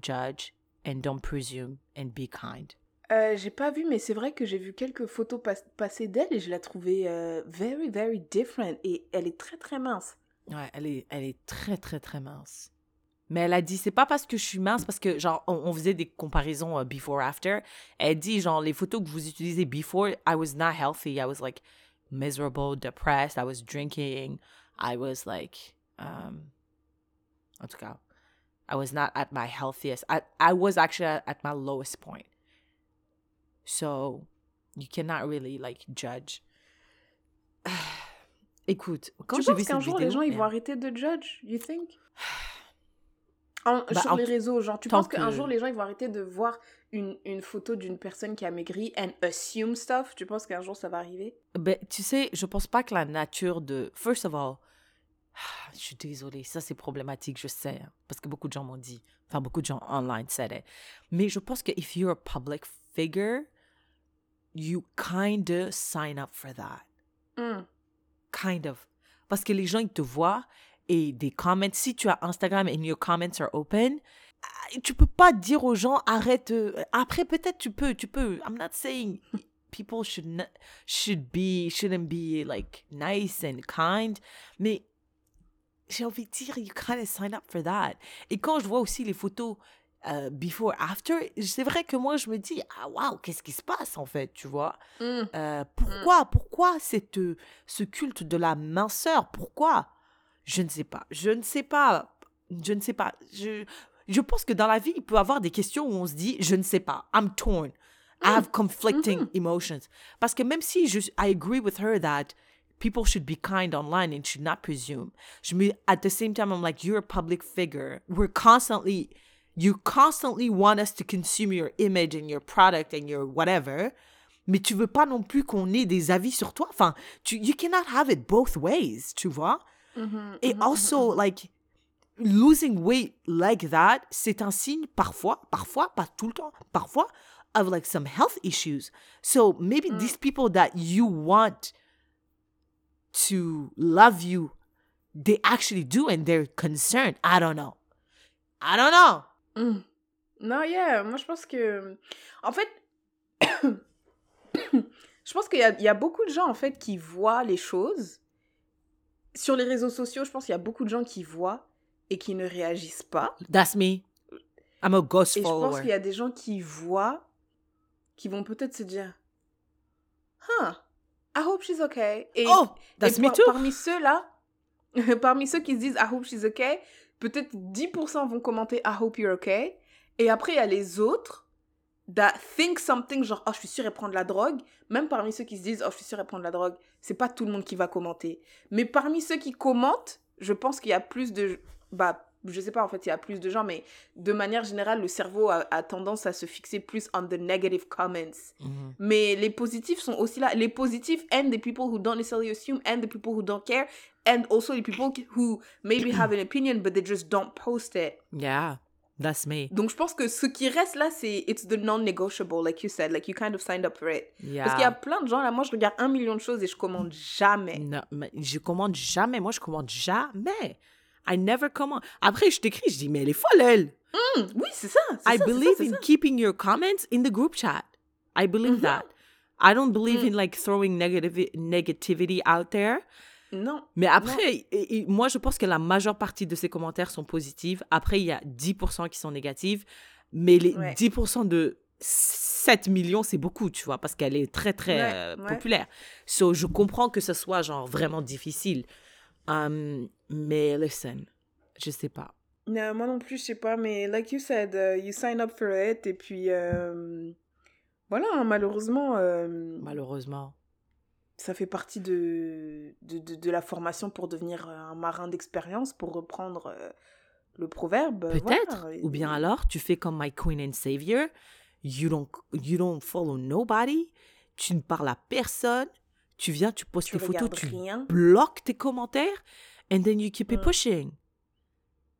A: judge and don't presume and be kind.
B: Euh, j'ai pas vu, mais c'est vrai que j'ai vu quelques photos pas- passer d'elle et je la trouvais euh, very, very different. Et elle est très, très mince.
A: Ouais, elle est, elle est très, très, très mince. Mais elle a dit, c'est pas parce que je suis mince, parce que, genre, on, on faisait des comparaisons euh, before-after. Elle dit, genre, les photos que vous utilisez before, I was not healthy. I was, like, miserable, depressed. I was drinking. I was, like, um, en tout cas, I was not at my healthiest. I, I was actually at, at my lowest point. So, you cannot really, like, judge. Écoute, quand
B: tu
A: j'ai
B: penses
A: vu
B: qu'un jour,
A: vidéo...
B: les gens, ils vont arrêter de judge, you think? En-
A: Bah,
B: Sur
A: en
B: les réseaux, genre, tu
A: tant
B: penses qu'un
A: que-
B: jour, les gens, ils vont arrêter de voir une, une photo d'une personne qui a maigri and assume stuff? Tu penses qu'un jour, ça va arriver?
A: Ben, tu sais, je pense pas que la nature de. First of all, je suis désolée, ça c'est problématique, je sais, hein, parce que beaucoup de gens m'ont dit, enfin beaucoup de gens online said it. Mais je pense que if you're a public figure, you kind of sign up for that.
B: Hmm.
A: Kind of. Parce que les gens, ils te voient et des comments, si tu as Instagram and your comments are open, ah, tu peux pas dire aux gens arrête. euh, Après, peut-être tu peux, tu peux. I'm not saying. people should not, should be shouldn't be like nice and kind. Mais j'ai envie de dire, you kind of sign up for that. Et quand je vois aussi les photos euh, before, after, c'est vrai que moi, je me dis, ah, waouh, qu'est-ce qui se passe, en fait, tu vois?
B: Mm.
A: Euh, pourquoi, pourquoi cette, euh, ce culte de la minceur? Pourquoi? Je ne sais pas. Je ne sais pas. Je ne sais pas. Je, je pense que dans la vie, il peut y avoir des questions où on se dit, je ne sais pas. I'm torn. I have conflicting emotions. Parce que même si je, I agree with her that people should be kind online and should not presume. Je me, at the same time, I'm like, you're a public figure. We're constantly, you constantly want us to consume your image and your product and your whatever. Mais tu veux pas non plus qu'on ait des avis sur toi. Enfin, tu, you cannot have it both ways, tu vois? Mm-hmm, Et mm-hmm, also, mm-hmm. like, losing weight like that, c'est un signe parfois, parfois, pas tout le temps, parfois, of like some health issues. So maybe mm. these people that you want to love you, they actually do and they're concerned. I don't know. I don't know.
B: Non, yeah, moi je pense que. En fait, je pense qu'il y a, il y a beaucoup de gens en fait qui voient les choses. Sur les réseaux sociaux, je pense qu'il y a beaucoup de gens qui voient et qui ne réagissent pas.
A: That's me. I'm a ghost
B: Et je pense
A: follower.
B: qu'il y a des gens qui voient, qui vont peut-être se dire Huh, I hope she's okay. Et,
A: Oh,
B: et
A: that's me
B: par-
A: too.
B: Parmi ceux-là, parmi ceux qui se disent I hope she's okay, peut-être 10% vont commenter I hope you're okay. Et après, il y a les autres that think something genre oh je suis sûre elle prend de la drogue même parmi ceux qui se disent oh je suis sûre elle prend de la drogue c'est pas tout le monde qui va commenter mais parmi ceux qui commentent je pense qu'il y a plus de bah je sais pas en fait il y a plus de gens mais de manière générale le cerveau a, a tendance à se fixer plus on the negative comments
A: Mhm.
B: mais les positifs sont aussi là les positifs and the people who don't necessarily assume and the people who don't care and also the people who maybe have an opinion but they just don't post it
A: Yeah, that's me.
B: donc je pense que ce qui reste là, c'est it's the non-negotiable, like you said, like you kind of signed up for it.
A: Yeah.
B: Parce qu'il y a plein de gens là, moi je regarde un million de choses et je commande jamais.
A: Non, mais je commande jamais. Moi, je commande jamais. I never commande. Après, je t'écris, je dis, mais elle est folle, elle.
B: Hmm, oui, c'est ça.
A: I
B: ça, ça,
A: believe
B: c'est
A: in
B: ça.
A: keeping your comments in the group chat. I believe that. I don't believe in like throwing negative negativity out there.
B: Non.
A: Mais après, et- et moi, je pense que la majeure partie de ces commentaires sont positifs. Après, il y a 10% qui sont négatifs. Mais les
B: Ouais.
A: 10% de 7 millions, c'est beaucoup, tu vois, parce qu'elle est très, très
B: Ouais,
A: euh,
B: ouais.
A: populaire. So, je comprends que ce soit, genre, vraiment difficile. Um, mais listen, je sais pas.
B: Moi non plus, je sais pas, mais like you said, uh, you sign up for it et puis euh, voilà, hein, malheureusement, euh,
A: Malheureusement.
B: ça fait partie de, de, de, de la formation pour devenir un marin d'expérience, pour reprendre euh, le proverbe.
A: Peut-être.
B: voilà.
A: Ou bien alors, tu fais comme My Queen and Savior. You don't, you don't follow nobody. Tu ne parles à personne. Tu viens, tu postes
B: Tu
A: tes photos, tu
B: rien.
A: bloques tes commentaires. And then you keep it
B: Mm.
A: pushing.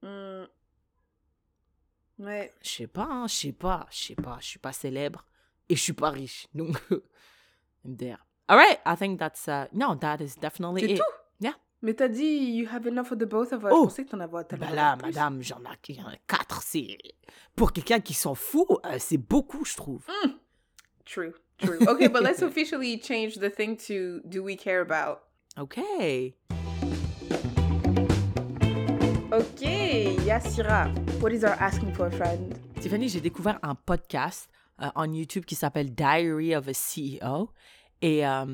B: Hmm. Ouais.
A: Je sais pas, hein, je sais pas, je sais pas. Je suis pas célèbre et je suis pas riche. Donc, there. All right, I think that's, uh, no, that is definitely
B: C'est
A: it.
B: tout?
A: Yeah.
B: Mais t'as dit, you have enough for the both of us.
A: Oh.
B: Je pensais que t'en avais t'en
A: Bah là, madame, j'en ai quatre. C'est pour quelqu'un qui s'en fout, euh, c'est beaucoup, je trouve.
B: True, true. Okay, but let's officially change the thing to do we care about?
A: Okay.
B: Okay, Yasira. What is our asking for, friend?
A: Tiffany, j'ai découvert un podcast euh, en YouTube qui s'appelle Diary of a CEO. Et, euh,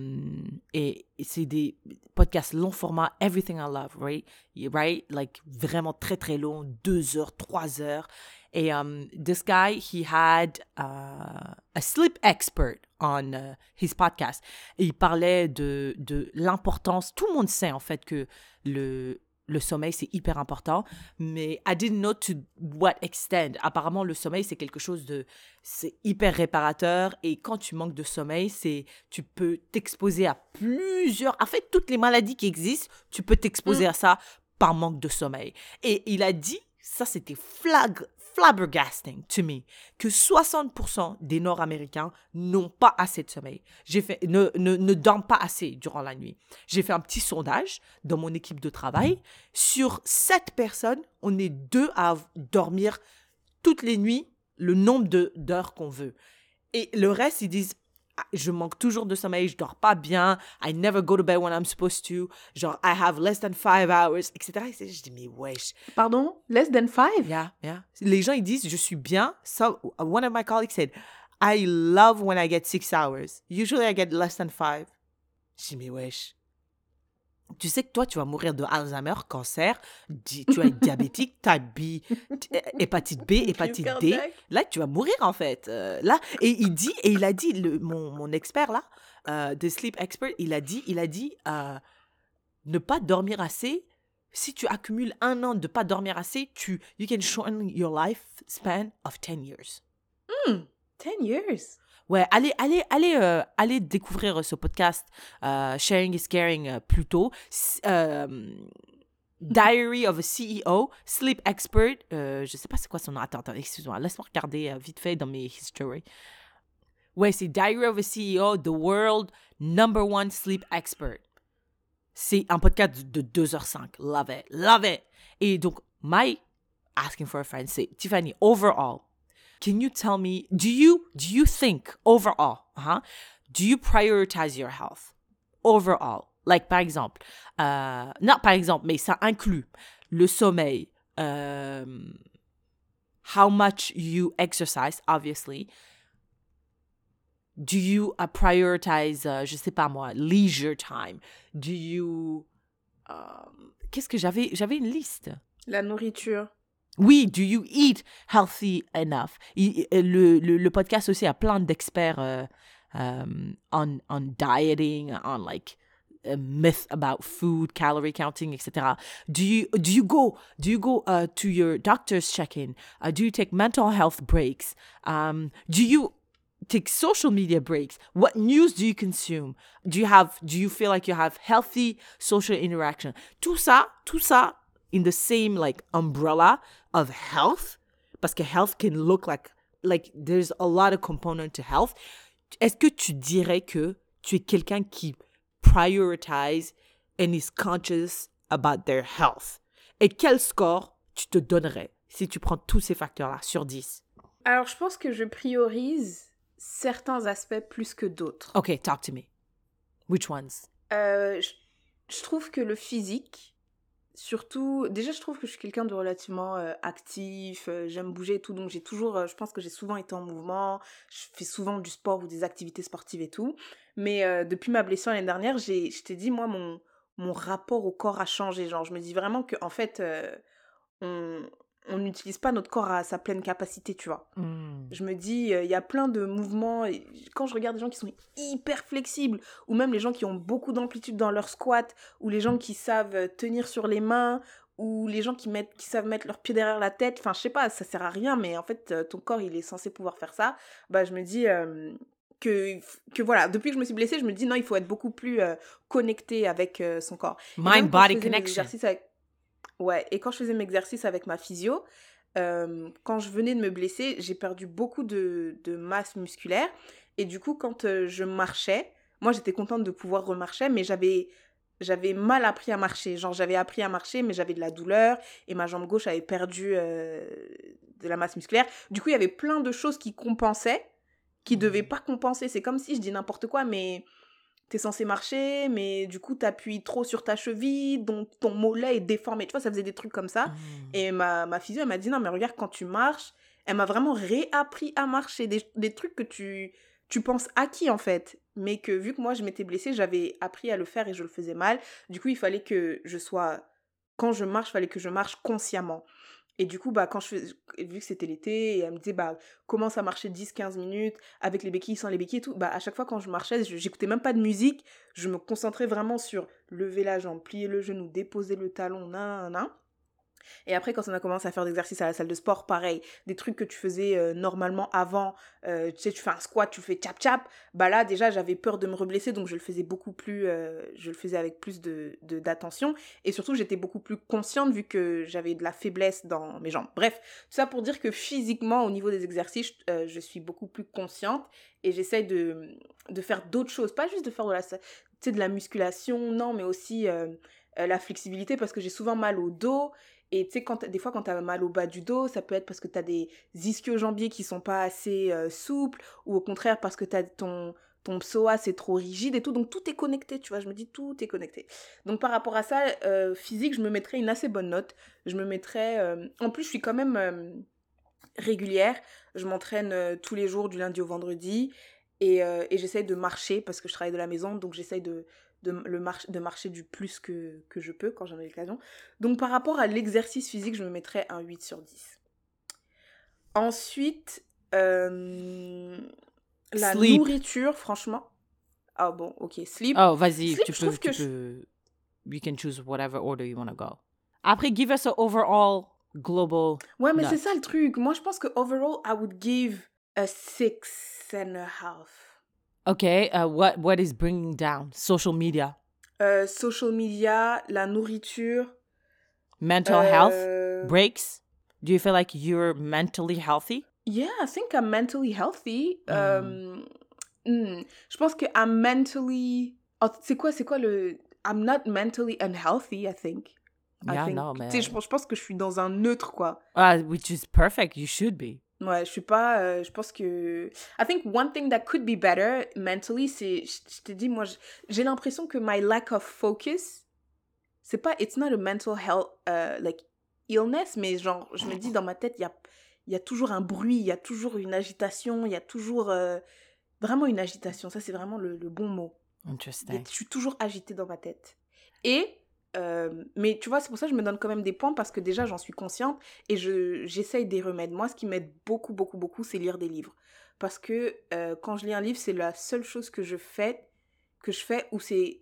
A: et c'est des podcasts long format, everything I love, right? You- Right? Like vraiment très très long, deux heures, trois heures. Et um, this guy, he had uh, a sleep expert on uh, his podcast. Et il parlait de, de l'importance. Tout le monde sait en fait que le, le sommeil, c'est hyper important. Mais I didn't know to what extent. Apparemment, le sommeil, c'est quelque chose de... C'est hyper réparateur. Et quand tu manques de sommeil, c'est... Tu peux t'exposer à plusieurs... En fait, toutes les maladies qui existent, tu peux t'exposer à ça par manque de sommeil. Et il a dit, ça c'était flag, flabbergasting to me, que 60% des Nord-Américains n'ont pas assez de sommeil. Fait, ne, ne, dorment pas assez durant la nuit. J'ai fait un petit sondage dans mon équipe de travail. Sur 7 personnes, on est deux à dormir toutes les nuits le nombre d'heures qu'on veut. Et le reste, ils disent, je manque toujours de sommeil, je dors pas bien, I never go to bed when I'm supposed to, genre, I have less than five hours, etc. Et je dis, mais wesh.
B: Pardon? Less than five?
A: Yeah, yeah. Les gens, ils disent, je suis bien. So, one of my colleagues said, I love when I get six hours. Usually, I get less than five. Je dis, mais wesh. Tu sais que toi, tu vas mourir de Alzheimer, cancer, di- tu es diabétique, type B, t- hépatite B, hépatite D. Là, tu vas mourir en fait. Euh, là, et il dit, et il a dit, le, mon, mon expert là, euh, de sleep expert, il a dit, il a dit, euh, ne pas dormir assez. Si tu accumules un an de pas dormir assez, tu, you can shorten your lifespan of 10 years.
B: 10 years.
A: Ouais, allez, allez, allez, euh, allez découvrir ce podcast euh, Sharing is Caring euh, plus tôt. Euh, Diary of a CEO, Sleep Expert. euh, je sais pas c'est quoi son nom. Attends, attends, excuse-moi. Laisse-moi regarder euh, vite fait dans mes history. Ouais, c'est Diary of a CEO, The World Number One Sleep Expert. C'est un podcast de 2h05. Love it. Love it. Et donc, my asking for a friend, c'est Tiffany, overall, can you tell me do you do you think overall uh-huh, do you prioritize your health overall? Like par exemple euh, non par exemple mais ça inclut le sommeil um, how much you exercise obviously. Do you uh, prioritize uh, je sais pas moi leisure time? Do you um, qu'est-ce que j'avais j'avais une liste.
B: La nourriture.
A: Oui, do you eat healthy enough? Il- le, le, le podcast aussi a plein d'experts euh, um, on, on dieting, on like a myth about food, calorie counting, etc. Do you do you go do you go uh, to your doctor's check-in? Uh, do you take mental health breaks? Um, do you take social media breaks? What news do you consume? Do you have do you feel like you have healthy social interaction? Tout ça, tout ça in the same like umbrella of health parce que health can look like like there's a lot of component to health. Est-ce que tu dirais que tu es quelqu'un qui prioritize and is conscious about their health? Et quel score tu te donnerais si tu prends tous ces facteurs-là sur 10?
B: Alors, je pense que je priorise certains aspects plus que d'autres.
A: Okay, talk to me. Which ones?
B: Euh, je, je trouve que le physique, surtout, déjà je trouve que je suis quelqu'un de relativement euh, actif, euh, j'aime bouger et tout, donc j'ai toujours, euh, je pense que j'ai souvent été en mouvement, je fais souvent du sport ou des activités sportives et tout, mais depuis ma blessure l'année dernière, j'ai, je t'ai dit, moi, mon, mon rapport au corps a changé, genre je me dis vraiment que en fait, on on n'utilise pas notre corps à sa pleine capacité, tu vois. Je me dis, euh, il y a plein de mouvements. et Quand je regarde des gens qui sont hyper flexibles, ou même les gens qui ont beaucoup d'amplitude dans leur squat, ou les gens qui savent euh, tenir sur les mains, ou les gens qui, mettent, qui savent mettre leurs pieds derrière la tête, enfin, je sais pas, ça sert à rien, mais en fait, euh, ton corps, il est censé pouvoir faire ça. Bah, je me dis euh, que, que voilà, depuis que je me suis blessée, je me dis, non, il faut être beaucoup plus euh, connecté avec son corps.
A: Mind-body connection.
B: avec- Ouais, et quand je faisais mes exercices avec ma physio, euh, quand je venais de me blesser, j'ai perdu beaucoup de, de masse musculaire. Et du coup, quand euh, je marchais, moi j'étais contente de pouvoir remarcher, mais j'avais j'avais mal appris à marcher. Genre j'avais appris à marcher, mais j'avais de la douleur et ma jambe gauche avait perdu euh, de la masse musculaire. Du coup, il y avait plein de choses qui compensaient, qui devaient pas compenser. C'est comme si je dis n'importe quoi, mais t'es censé marcher, mais du coup t'appuies trop sur ta cheville, donc ton mollet est déformé. Tu vois, ça faisait des trucs comme ça. Et ma, ma physio, elle m'a dit, non, mais regarde, quand tu marches, elle m'a vraiment réappris à marcher. Des, des trucs que tu, tu penses acquis, en fait. Mais que vu que moi, je m'étais blessée, j'avais appris à le faire et je le faisais mal. Du coup, il fallait que je sois... Quand je marche, il fallait que je marche consciemment. Et du coup, bah, quand je vu que c'était l'été, et elle me disait, bah, commence à marcher 10-15 minutes, avec les béquilles, sans les béquilles et tout, bah, à chaque fois quand je marchais, j'écoutais même pas de musique, je me concentrais vraiment sur lever la jambe, plier le genou, déposer le talon, nan, nan, nan. Et après, quand on a commencé à faire d'exercices à la salle de sport, pareil, des trucs que tu faisais euh, normalement avant, euh, tu sais, tu fais un squat, tu fais chap chap, bah là, déjà, j'avais peur de me reblesser, donc je le faisais beaucoup plus, euh, je le faisais avec plus de d'attention. Et surtout, j'étais beaucoup plus consciente vu que j'avais de la faiblesse dans mes jambes. Bref, tout ça pour dire que physiquement, au niveau des exercices, je suis beaucoup plus consciente et j'essaye de, de faire d'autres choses, pas juste de faire de la, de la musculation, non, mais aussi la flexibilité parce que j'ai souvent mal au dos. Et tu sais, t'as- des fois, quand tu as mal au bas du dos, ça peut être parce que tu as des ischio-jambiers qui sont pas assez euh, souples, ou au contraire parce que tu as ton, ton psoas c'est trop rigide et tout. Donc tout est connecté, tu vois. Je me dis tout est connecté. Donc par rapport à ça, euh, physique, je me mettrais une assez bonne note. Je me mettrais. euh, En plus, je suis quand même régulière. Je m'entraîne tous les jours du lundi au vendredi et, et j'essaye de marcher parce que je travaille de la maison. Donc j'essaye de, de, le mar- de marcher du plus que, que je peux quand j'en ai l'occasion. Donc par rapport à l'exercice physique, je me mettrais un 8 sur 10. Ensuite, euh, la
A: Sleep.
B: nourriture, franchement. Ah bon, ok. Sleep.
A: Oh, vas-y, tu
B: je
A: peux, tu
B: que je-
A: peux. You can choose whatever order you want to go. Après, give us an overall global.
B: ouais, mais c'est ça le truc. Moi, je pense que overall, I would give a six and a half.
A: Okay, uh, what what is bringing down social media,
B: Euh, social media, la nourriture.
A: mental health
B: euh,
A: breaks? Do you feel like you're mentally healthy?
B: Yeah, I think I'm mentally healthy.
A: Mm.
B: Um, hmm, je pense que I'm mentally. Oh, c'est quoi, c'est quoi le. I'm not mentally unhealthy, I think. I
A: Yeah,
B: think.
A: no, man.
B: je, pense- je pense que je suis dans un neutre, quoi.
A: Uh, which is perfect. You should be.
B: Ouais, je suis pas. euh, je pense que. I think one thing that could be better mentally, c'est. Je je te dis, moi, j'ai l'impression que my lack of focus, c'est pas. It's not a mental health, euh, like, illness, mais genre, je me dis dans ma tête, il y a, y a toujours un bruit, il y a toujours une agitation, il y a toujours. euh, vraiment une agitation. Ça, c'est vraiment le, le bon mot.
A: Interesting.
B: Je suis toujours agitée dans ma tête. Et, mais tu vois, c'est pour ça que je me donne quand même des points parce que déjà, j'en suis consciente et je, j'essaye des remèdes. Moi, ce qui m'aide beaucoup, beaucoup, beaucoup, c'est lire des livres. Parce que quand je lis un livre, c'est la seule chose que je fais, que je fais où c'est.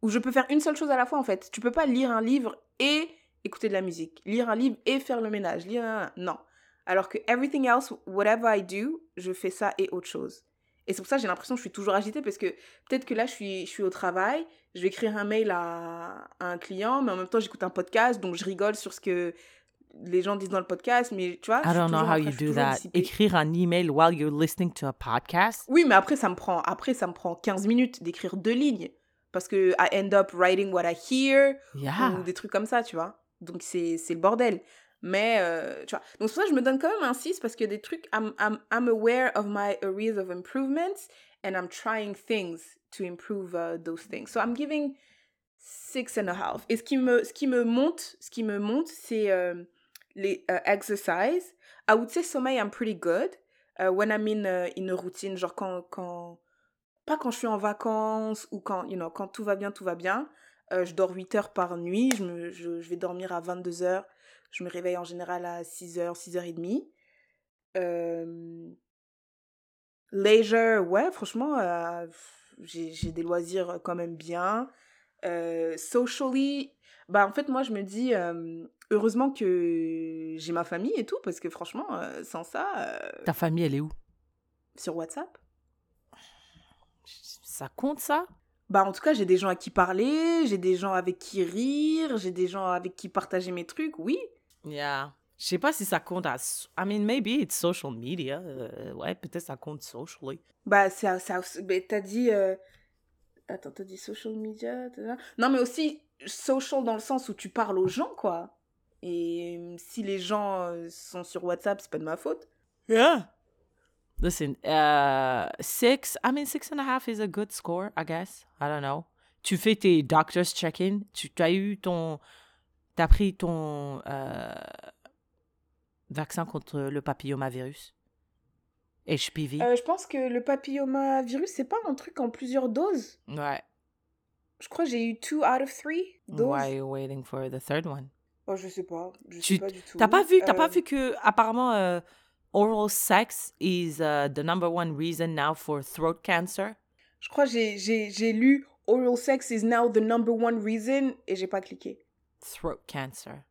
B: où je peux faire une seule chose à la fois, en fait. Tu peux pas lire un livre et écouter de la musique. Lire un livre et faire le ménage. Lire un... Non. Alors que everything else, whatever I do, je fais ça et autre chose. Et c'est pour ça que j'ai l'impression que je suis toujours agitée parce que peut-être que là, je suis, je suis au travail, je vais écrire un mail à, à un client, mais en même temps, j'écoute un podcast, donc je rigole sur ce que les gens disent dans le podcast, mais tu vois.
A: I don't know how you do that. Écrire un email while you're listening to a podcast?
B: Oui, mais après, ça me prend, après, ça me prend 15 minutes d'écrire deux lignes. Parce que I end up writing what I hear,
A: Yeah.
B: ou des trucs comme ça, tu vois. Donc, c'est le bordel. Mais, euh, tu vois. Donc, c'est ça je me donne quand même un 6 parce que des trucs, I'm, I'm, I'm aware of my areas of improvements and I'm trying things to improve uh, those things. So, I'm giving six and a half. Et ce qui me, ce qui me monte, ce qui me monte, c'est euh, les euh, exercises. I would say sommeil, I'm pretty good. Uh, when I'm in, uh, in a routine, genre quand, quand, pas quand je suis en vacances ou quand, you know, quand tout va bien, tout va bien. Euh, je dors 8 heures par nuit, je, me, je vais dormir à 22 heures. Je me réveille en général à 6 heures, 6 heures et demie. Euh, leisure, ouais, franchement, euh, j'ai des loisirs quand même bien. Euh, socially, bah en fait, moi, je me dis, euh, heureusement que j'ai ma famille et tout, parce que franchement, euh, sans ça, euh,
A: Ta famille, elle est où?
B: sur WhatsApp,
A: Ça compte ça?
B: Bah, en tout cas, j'ai des gens à qui parler, j'ai des gens avec qui rire, j'ai des gens avec qui partager mes trucs, oui.
A: Yeah. Je sais pas si ça compte à... I mean, maybe it's social media. Euh, ouais, peut-être ça compte socially.
B: Bah, ça, ça, bah, t'as dit. euh, Attends, t'as dit social media Non, mais aussi social dans le sens où tu parles aux gens, quoi. Et si les gens euh, sont sur WhatsApp, c'est pas de ma faute.
A: Yeah. Listen, uh, six, I mean, six and a half is a good score, I guess. I don't know. Tu fais tes doctor's check-in. Tu as eu ton. T'as pris ton euh, vaccin contre le papillomavirus? HPV.
B: Euh, je pense que le papillomavirus, c'est pas un truc en plusieurs doses.
A: ouais.
B: Je crois que j'ai eu two out of three doses.
A: Why are you waiting for the third one?
B: Oh, je sais pas. Je
A: Tu-
B: sais pas du tout.
A: T'as pas vu, t'as pas
B: Euh,
A: vu que apparemment euh, oral sex is uh, the number one reason now for throat cancer?
B: Je crois que j'ai lu Oral sex is now the number one reason et j'ai pas cliqué.
A: Throat cancer.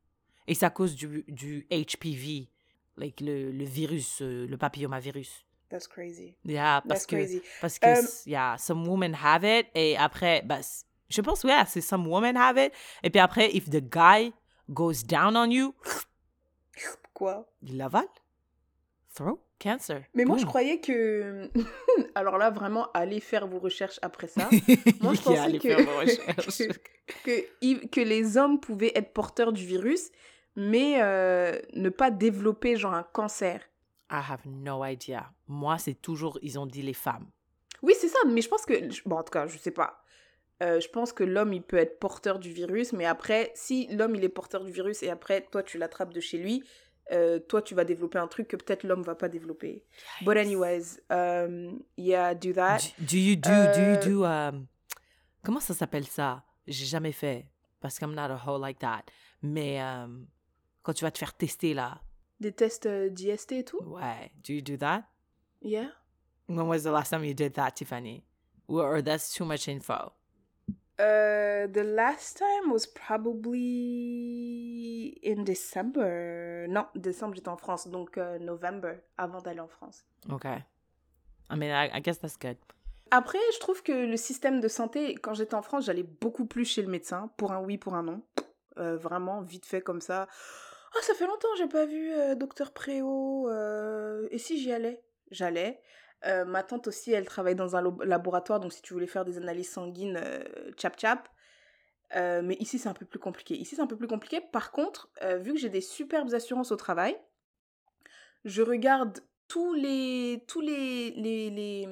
A: Et c'est à cause du, du HPV, like le, le virus, euh, le papillomavirus.
B: That's crazy.
A: Yeah, parce
B: That's
A: que,
B: crazy.
A: parce que, s- yeah, some women have it, et après, bah, je pense, ouais, c'est some women have it, et puis après, if the guy goes down on you,
B: Quoi?
A: il l'avale. Throat? Cancer.
B: Mais moi, je croyais que. Alors là, vraiment, allez faire vos recherches après ça. Moi, je pensais que...
A: faire vos recherches.
B: que, que, il- que les hommes pouvaient être porteurs du virus, mais euh, ne pas développer genre un cancer.
A: I have no idea. Moi, c'est toujours, ils ont dit les femmes.
B: Oui, c'est ça, mais je pense que. Bon, en tout cas, je sais pas. Euh, je pense que l'homme, il peut être porteur du virus, mais après, si l'homme, il est porteur du virus et après, toi, tu l'attrapes de chez lui, euh, toi, tu vas développer un truc que peut-être l'homme va pas développer. But anyways, um, yeah, do that.
A: Do, do you do, do you
B: Euh,
A: do, um, comment ça s'appelle ça? J'ai jamais fait, parce que I'm not a hoe like that. Mais um, quand tu vas te faire tester là,
B: Des tests euh, d'IST et tout?
A: ouais, do you do that?
B: Yeah.
A: When was the last time you did that, Tiffany? Or, or that's too much info?
B: Uh, the last time was probably in December. Non, décembre, j'étais en France, donc euh, November, avant d'aller en France.
A: Okay. I mean, I, I guess that's good.
B: Après, je trouve que le système de santé, quand j'étais en France, j'allais beaucoup plus chez le médecin, pour un oui, pour un non. Euh, vraiment, vite fait comme ça. Oh, ça fait longtemps j'ai pas vu euh, docteur Préau. euh, Et si j'y allais? J'allais. Euh, ma tante aussi, elle travaille dans un laboratoire, donc si tu voulais faire des analyses sanguines, euh, chap chap. Euh, mais ici, c'est un peu plus compliqué. Ici, c'est un peu plus compliqué. Par contre, vu que j'ai des superbes assurances au travail, je regarde tous les, tous les, les, les,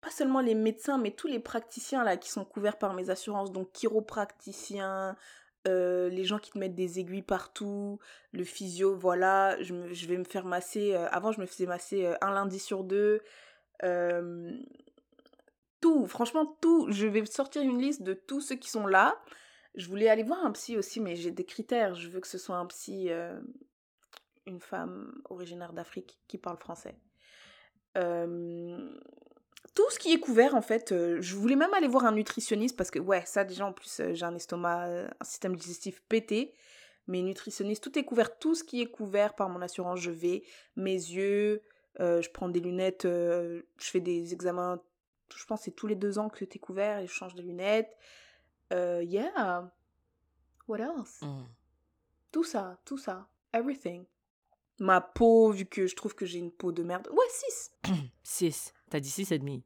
B: pas seulement les médecins, mais tous les praticiens là qui sont couverts par mes assurances, donc chiropraticiens, euh, les gens qui te mettent des aiguilles partout, le physio, voilà, je, vais me faire masser. euh, avant, je me faisais masser euh, un lundi sur deux. tout, franchement, tout. Je vais sortir une liste de tous ceux qui sont là. Je voulais aller voir un psy aussi, mais j'ai des critères. Je veux que ce soit un psy, une femme originaire d'Afrique qui parle français. Tout ce qui est couvert, en fait, euh, je voulais même aller voir un nutritionniste parce que, ouais, ça déjà, en plus, euh, j'ai un estomac, euh, un système digestif pété. Mais nutritionniste, tout est couvert, tout ce qui est couvert par mon assurance, je vais. Mes yeux, euh, je prends des lunettes, je fais des examens, je pense c'est tous les deux ans que t'es couvert et je change de lunettes. Euh, yeah. What else?
A: Mm.
B: Tout ça, tout ça. Everything. Ma peau, vu que je trouve que j'ai une peau de merde. Ouais, 6.
A: 6. T'as dit 6 et demi.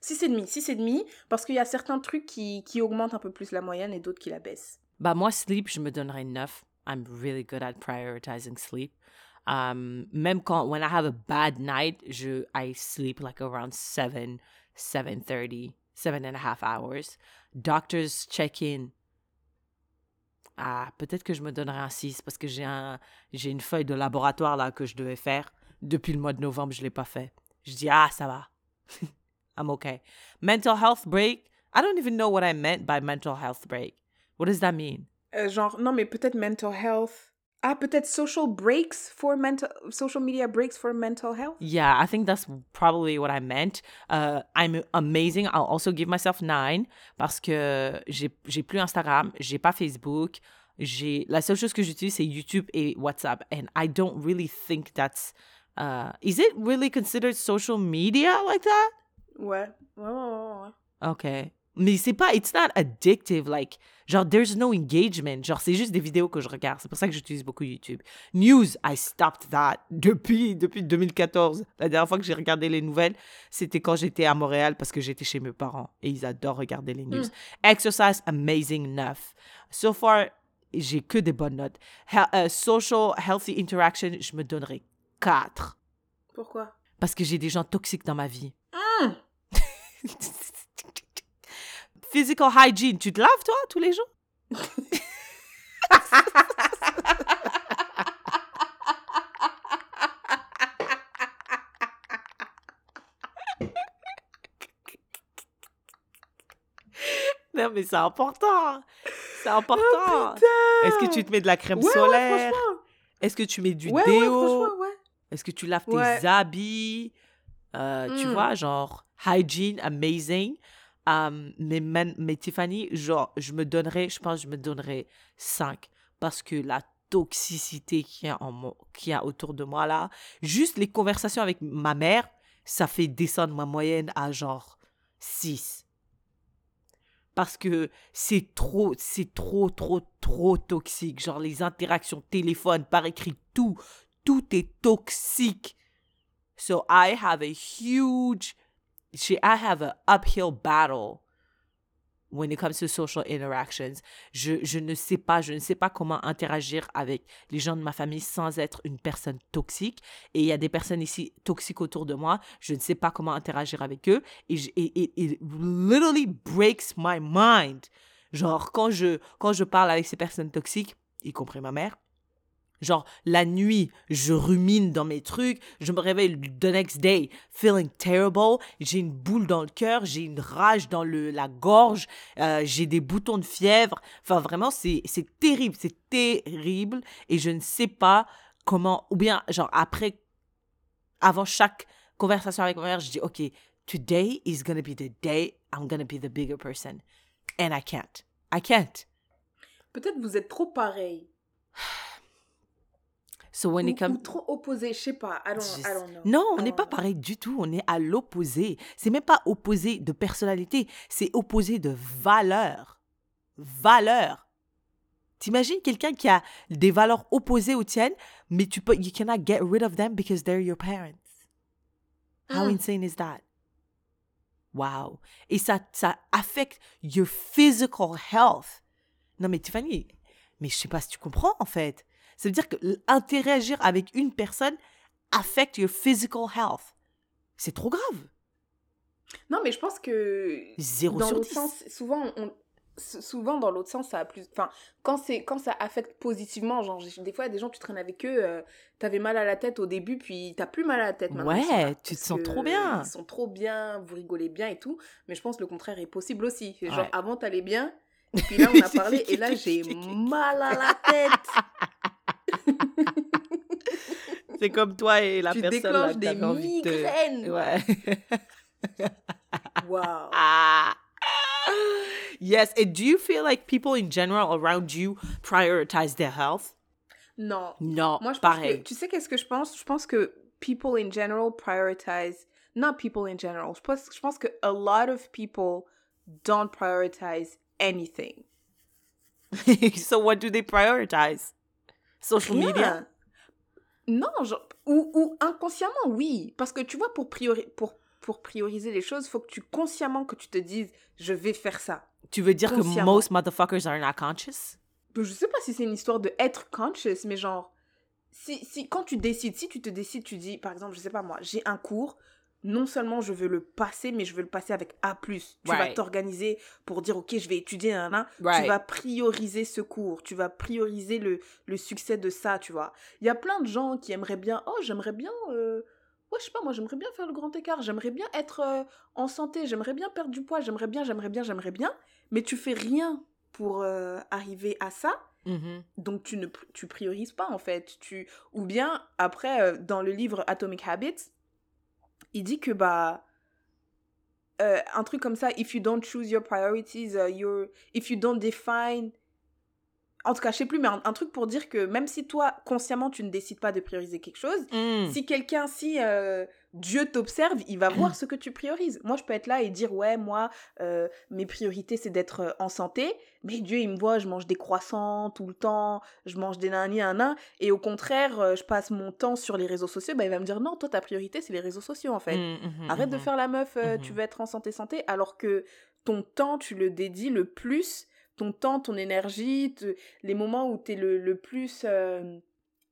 B: 6 et demi, 6 et demi, parce qu'il y a certains trucs qui, qui augmentent un peu plus la moyenne et d'autres qui la baissent.
A: Bah, moi, sleep, je me donnerais 9. I'm really good at prioritizing sleep. Um, même quand, when I have a bad night, je, I sleep like around 7, 7.30, seven and a half hours. Doctors check in. Ah, peut-être que je me donnerais un 6 parce que j'ai un, j'ai une feuille de laboratoire là que je devais faire. Depuis le mois de novembre, je l'ai pas fait. Je dis, ah, ça va. I'm okay. Mental health break. I don't even know what I meant by mental health break. What does that mean?
B: Euh, genre, non, mais peut-être mental health. Ah, peut-être social breaks for mental... Social media breaks for mental health?
A: Yeah, I think that's probably what I meant. Uh, I'm amazing. I'll also give myself nine parce que j'ai j'ai plus Instagram, j'ai pas Facebook. J'ai la seule chose que j'utilise c'est YouTube et WhatsApp, and I don't really think that's. Uh, is it really considered social media like that?
B: Ouais. Ouais, ouais, ouais, ouais.
A: Okay. Mais c'est pas, it's not addictive, like, genre, there's no engagement. Genre, c'est juste des vidéos que je regarde. C'est pour ça que j'utilise beaucoup YouTube. News, I stopped that depuis, depuis 2014. La dernière fois que j'ai regardé les nouvelles, c'était quand j'étais à Montréal parce que j'étais chez mes parents et ils adorent regarder les news. Exercise, amazing, 9. So far, j'ai que des bonnes notes. He- euh, social, healthy interaction, je me donnerais 4
B: Pourquoi?
A: parce que j'ai des gens toxiques dans ma vie.
B: Hmm.
A: Physical hygiene, tu te laves toi tous les jours? non mais c'est important. C'est important. Est-ce que tu te mets de la crème
B: Ouais,
A: solaire? Est-ce que tu mets du
B: ouais,
A: déo? Est-ce que tu laves
B: Ouais.
A: tes habits? Euh, Tu
B: Mm.
A: vois, genre, hygiene, amazing. Um, mais, man- mais Tiffany, genre, je me donnerais, je pense, que je me donnerais 5. Parce que la toxicité qu'il y, a en qu'il y a autour de moi là, juste les conversations avec ma mère, ça fait descendre ma moyenne à genre 6. Parce que c'est trop, c'est trop, trop, trop toxique. Genre les interactions téléphone, par écrit, tout, tout est toxique. So I have a huge, I have an uphill battle when it comes to social interactions. Je, je ne sais pas, je ne sais pas comment interagir avec les gens de ma famille sans être une personne toxique. Et il y a des personnes ici toxiques autour de moi. Je ne sais pas comment interagir avec eux. Et- it literally breaks my mind. Genre, quand je, quand je parle avec ces personnes toxiques, y compris ma mère, Genre, la nuit, je rumine dans mes trucs, je me réveille the next day feeling terrible, j'ai une boule dans le cœur, j'ai une rage dans le, la gorge, euh, j'ai des boutons de fièvre. Enfin, vraiment, c'est c'est terrible, c'est terrible. Et je ne sais pas comment, ou bien, genre, après, avant chaque conversation avec ma mère, je dis, OK, today is gonna be the day I'm gonna be the bigger person. And I can't. I can't.
B: Peut-être vous êtes trop pareil.
A: So when
B: Ou,
A: it comes...
B: ou trop opposé, je sais pas. I don't,
A: Je
B: I don't know.
A: Non, on n'est pas
B: know.
A: pareil du tout. On est à l'opposé. C'est même pas opposé de personnalité, c'est opposé de valeur. Valeur. T'imagines quelqu'un qui a des valeurs opposées aux tiennes, mais tu peux, you cannot get rid of them because they're your parents. How
B: Mm.
A: insane is that? Wow. Et ça, ça affecte your physical health. Non, mais Tiffany, mais je sais pas si tu comprends en fait. Ça veut dire que interagir avec une personne affecte your physical health. C'est trop grave.
B: Non, mais je pense que
A: Zéro
B: dans
A: sur
B: l'autre
A: 10.
B: sens, souvent, on, souvent dans l'autre sens, ça a plus. Enfin, quand c'est quand ça affecte positivement, genre des fois, il y a des gens tu traînes avec eux, euh, t'avais mal à la tête au début, puis t'as plus mal à la tête maintenant.
A: Ouais, tu te sens trop bien.
B: Ils sont trop bien, vous rigolez bien et tout, mais je pense que le contraire est possible aussi. Genre
A: Ouais.
B: avant t'allais bien, et puis là on a parlé et là j'ai mal à la tête.
A: C'est comme toi et la
B: tu
A: personne là,
B: des
A: envie de-
B: migraines.
A: Ouais.
B: Waouh.
A: Ah. Yes, and do you feel like people in general around you prioritize their health?
B: Non,
A: Non,
B: Moi, je
A: pareil.
B: que, tu sais qu'est-ce que je pense? Je pense que people in general prioritize, not people in general, je pense, je pense que a lot of people don't prioritize anything.
A: so what do they prioritize? Social
B: Rien.
A: media?
B: Non, genre, ou, ou inconsciemment, oui. Parce que tu vois, pour, priori, pour, pour prioriser les choses, faut que tu consciemment que tu te dises, je vais faire ça.
A: Tu veux dire que most motherfuckers are not conscious?
B: Je sais pas si c'est une histoire de être conscious, mais genre, si, si, quand tu décides, si tu te décides, tu dis, par exemple, je sais pas moi, j'ai un cours, non seulement je veux le passer, mais je veux le passer avec A+. Tu vas t'organiser pour dire, ok, je vais étudier un.
A: Right.
B: Tu vas prioriser ce cours, tu vas prioriser le, le succès de ça, tu vois. Il y a plein de gens qui aimeraient bien, oh, j'aimerais bien, euh, ouais, je sais pas, moi, j'aimerais bien faire le grand écart, j'aimerais bien être euh, en santé, j'aimerais bien perdre du poids, j'aimerais bien, j'aimerais bien, j'aimerais bien, mais tu fais rien pour euh, arriver à ça.
A: Mhm.
B: Donc tu ne tu priorises pas en fait. Tu ou bien après euh, dans le livre Atomic Habits, il dit que bah euh, un truc comme ça if you don't choose your priorities uh, your if you don't define en tout cas, je sais plus mais un, un truc pour dire que même si toi consciemment tu ne décides pas de prioriser quelque chose,
A: Mm.
B: si quelqu'un, si euh, Dieu t'observe, il va voir ce que tu priorises. Moi, je peux être là et dire, ouais, moi, euh, mes priorités, c'est d'être euh, en santé. Mais Dieu, il me voit, je mange des croissants tout le temps, je mange des nani, un nain. Et au contraire, euh, je passe mon temps sur les réseaux sociaux. Bah, il va me dire, non, toi, ta priorité, c'est les réseaux sociaux, en fait.
A: Mm, mhm,
B: Arrête de
A: mhm.
B: faire la meuf, euh, tu veux être en santé, santé, alors que ton temps, tu le dédies le plus, ton temps, ton énergie, te- les moments où tu es le, le plus euh,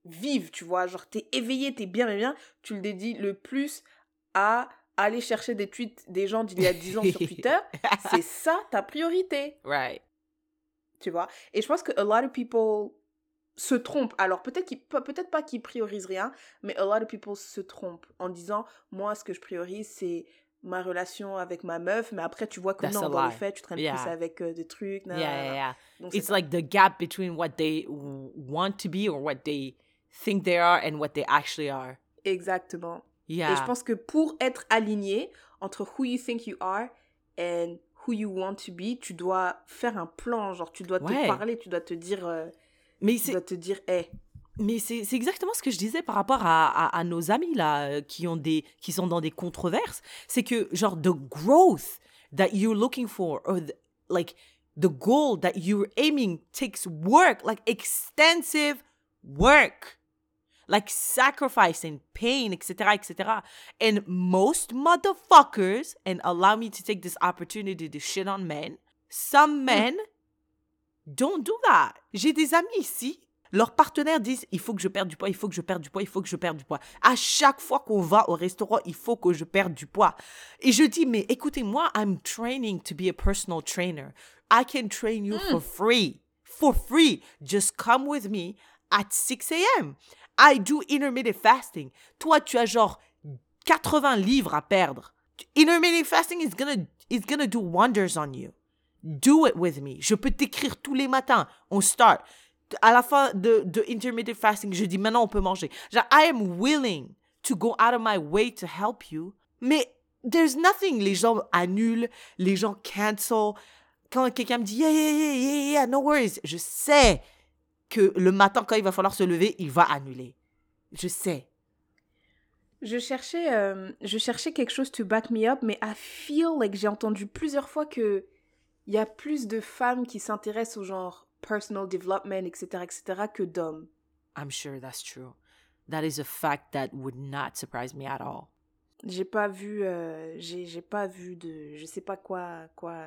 B: vive, tu vois, genre t'es éveillé, t'es bien, bien, bien, tu le dédies le plus à aller chercher des tweets des gens d'il y a 10 ans sur Twitter. C'est ça ta priorité,
A: Right.
B: tu vois? Et je pense que a lot of people se trompent. Alors peut-être qu'ils peut-être pas qu'ils priorisent rien, mais a lot of people se trompent en disant moi ce que je priorise c'est ma relation avec ma meuf, mais après tu vois que
A: That's
B: non dans les faits tu traînes
A: Yeah.
B: plus avec euh, des trucs.
A: Yeah,
B: nanana.
A: yeah, yeah.
B: Donc,
A: It's like the gap between what they want to be or what they think they are and what they actually are.
B: Exactement.
A: Yeah.
B: Et je pense que pour être aligné entre who you think you are and who you want to be, tu dois faire un plan, genre tu dois
A: Ouais.
B: te parler, tu dois te dire, euh,
A: mais
B: tu dois te dire, hey,
A: mais c'est exactement ce que je disais par rapport à, à, à nos amis là euh, qui ont des qui sont dans des controverses, c'est que genre the growth that you're looking for or the- like the goal that you're aiming takes work, like extensive work. Like sacrifice and pain, etc., etc. And most motherfuckers, and allow me to take this opportunity to shit on men, Some men don't do that. J'ai des amis ici. Leurs partenaires disent il faut que je perde du poids, il faut que je perde du poids, il faut que je perde du poids. À chaque fois qu'on va au restaurant, il faut que je perde du poids. Et je dis mais écoutez, moi, I'm training to be a personal trainer. I can train you for free. For free. Just come with me at 6 a.m. I do intermittent fasting. Toi, tu as genre 80 livres à perdre. Intermittent fasting is gonna, is gonna do wonders on you. Do it with me. Je peux t'écrire tous les matins. On start. À la fin de, intermittent fasting, je dis maintenant on peut manger. Genre, I am willing to go out of my way to help you. Mais there's nothing. Les gens annulent, les gens cancel. Quand quelqu'un me dit yeah, yeah, yeah, yeah, yeah, no worries, je sais que le matin, quand il va falloir se lever, il va annuler. Je sais.
B: Je cherchais, euh, je cherchais quelque chose to back me up, mais I feel like j'ai entendu plusieurs fois que il y a plus de femmes qui s'intéressent au genre personal development, etc., etc., que d'hommes.
A: I'm sure that's true. That is a fact that would not surprise me at all.
B: J'ai pas vu, euh, j'ai pas vu de, je sais pas quoi, quoi.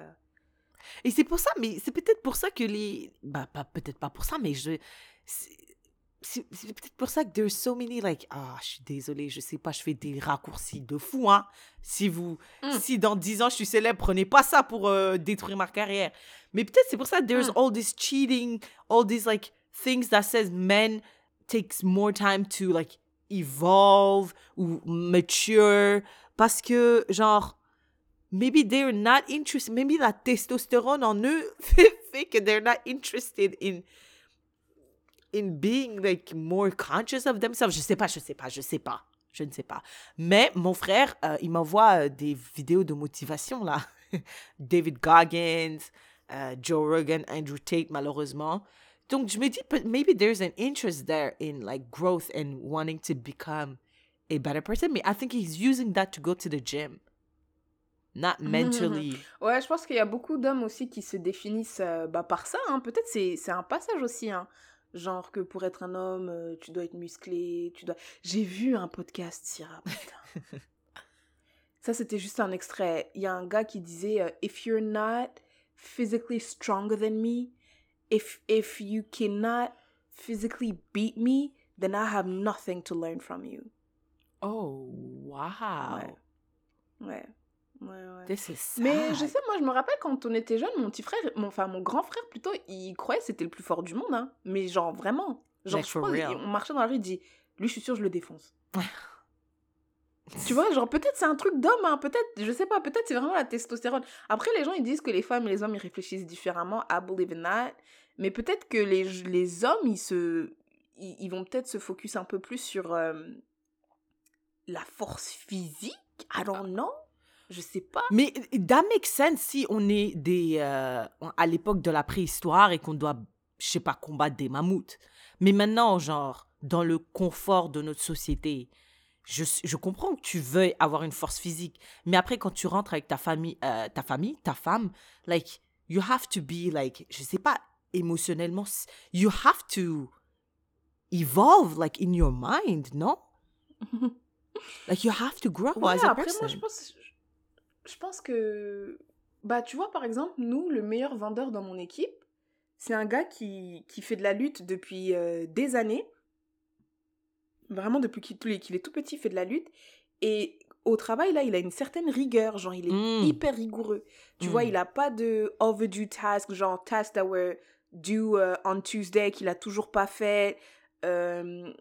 A: Et c'est pour ça, mais c'est peut-être pour ça que les. Bah, pas, peut-être pas pour ça, mais je. C'est peut-être pour ça que there's so many, like. Ah, je suis désolée, je sais pas, je fais des raccourcis de fou, hein. Si vous.
B: Mm.
A: Si dans 10 ans je suis célèbre, prenez pas ça pour euh, détruire ma carrière. Mais peut-être c'est pour ça there's
B: Mm.
A: all this cheating, all these, like, things that says men takes more time to, like, evolve ou mature. Parce que, genre maybe they're not interested. Maybe la testostérone en eux fait, que they're not interested in in being like more conscious of themselves. Je sais pas, je sais pas, je sais pas. Je ne sais pas. Mais mon frère, euh, il m'envoie euh, des vidéos de motivation là. David Goggins, euh, Joe Rogan, Andrew Tate malheureusement. Donc je me dis maybe there's an interest there in like growth and wanting to become a better person. Mais I think he's using that to go to the gym. Not mentally.
B: Ouais, je pense qu'il y a beaucoup d'hommes aussi qui se définissent euh, bah, par ça. hein. Peut-être c'est c'est un passage aussi. hein. Genre que pour être un homme, euh, tu dois être musclé, tu dois. J'ai vu un podcast, Syrah. putain. ça, c'était juste un extrait. Il y a un gars qui disait euh, If you're not physically stronger than me, if if you cannot physically beat me, then I have nothing to learn from you.
A: Oh, wow.
B: Ouais. Ouais. Ouais, ouais. Mais je sais, moi, je me rappelle quand on était jeune, mon petit frère, mon, enfin mon grand frère plutôt, il croyait que c'était le plus fort du monde, hein. Mais genre vraiment. Genre,
A: Like
B: je on marchait dans la rue, il dit, lui, je suis sûr, je le défonce. tu vois, genre peut-être c'est un truc d'homme, hein. Peut-être, je sais pas, peut-être c'est vraiment la testostérone. Après, les gens, ils disent que les femmes et les hommes, ils réfléchissent différemment. I believe in that. Mais peut-être que les, les hommes, ils se. Ils, ils vont peut-être se focus un peu plus sur euh, la force physique. I don't know. Je sais pas.
A: Mais that makes sense si on est des, euh, à l'époque de la préhistoire et qu'on doit, je sais pas, combattre des mammouths. Mais maintenant, genre, dans le confort de notre société, je, je comprends que tu veuilles avoir une force physique. Mais après, quand tu rentres avec ta famille, euh, ta famille, ta femme, like, you have to be, like, je sais pas, émotionnellement, you have to evolve, like, in your mind, non? Like, you have to grow
B: Ouais,
A: as a
B: après,
A: person.
B: moi, je pense, je pense que. Bah, tu vois, par exemple, nous, le meilleur vendeur dans mon équipe, c'est un gars qui, qui fait de la lutte depuis euh, des années. Vraiment, depuis qu'il est tout petit, il fait de la lutte. Et au travail, là, il a une certaine rigueur. Genre, il est
A: Mm.
B: hyper rigoureux. Tu vois, il a pas de overdue task, genre tasks that were due euh, on Tuesday, qu'il a toujours pas fait. Euh,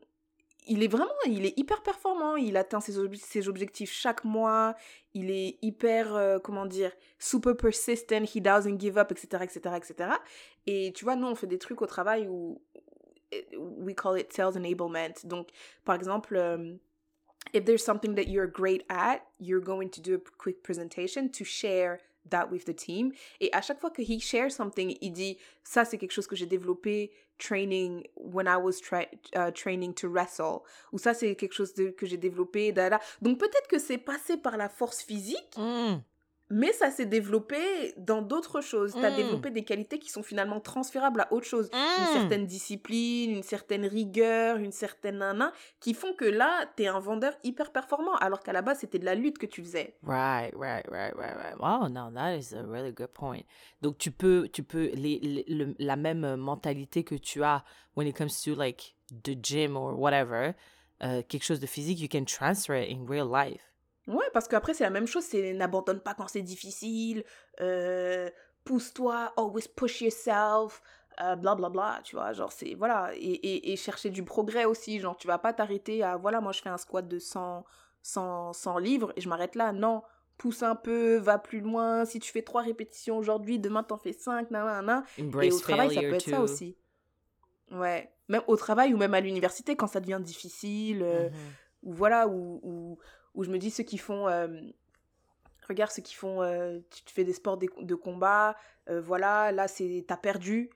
B: il est vraiment, il est hyper performant. Il atteint ses, ob- ses objectifs chaque mois. Il est hyper, euh, comment dire, super persistent. He doesn't give up, etc., etc., etc. Et tu vois, nous, on fait des trucs au travail où we call it sales enablement. Donc, par exemple, euh, if there's something that you're great at, you're going to do a quick presentation to share that with the team. Et à chaque fois que he shares something, il dit ça c'est quelque chose que j'ai développé training when I was tra- uh, training to wrestle ou ça c'est quelque chose que j'ai développé. Donc peut-être que c'est passé par la force physique,
A: Mm.
B: Mais ça s'est développé dans d'autres choses. Tu as
A: Mm.
B: développé des qualités qui sont finalement transférables à autre chose. Une
A: Mm.
B: certaine discipline, une certaine rigueur, une certaine nana, qui font que là, tu es un vendeur hyper performant, alors qu'à la base, c'était de la lutte que tu faisais.
A: Right, right, right, right, right. Wow, no, that is a really good point. Donc tu peux, tu peux les, les- le- la même mentalité que tu as when it comes to like the gym or whatever, euh, quelque chose de physique, you can transfer it in real life.
B: Ouais, parce qu'après, c'est la même chose. C'est n'abandonne pas quand c'est difficile, euh, pousse-toi, always push yourself, euh, bla bla tu vois. Genre, c'est. Voilà. Et, et, et chercher du progrès aussi. Genre, tu vas pas t'arrêter à. Voilà, moi, je fais un squat de 100, 100, 100 livres et je m'arrête là. Non. Pousse un peu, va plus loin. Si tu fais trois répétitions aujourd'hui, demain t'en fais cinq, nan, nan, nan. Et au travail, ça peut être ça aussi. Ouais. Même au travail ou même à l'université, quand ça devient difficile, euh,
A: Mhm.
B: ou voilà, où, où, je me dis ceux qui font. euh, regarde ceux qui font. euh, tu, fais des sports de combat, euh, voilà, là, c'est t'as perdu.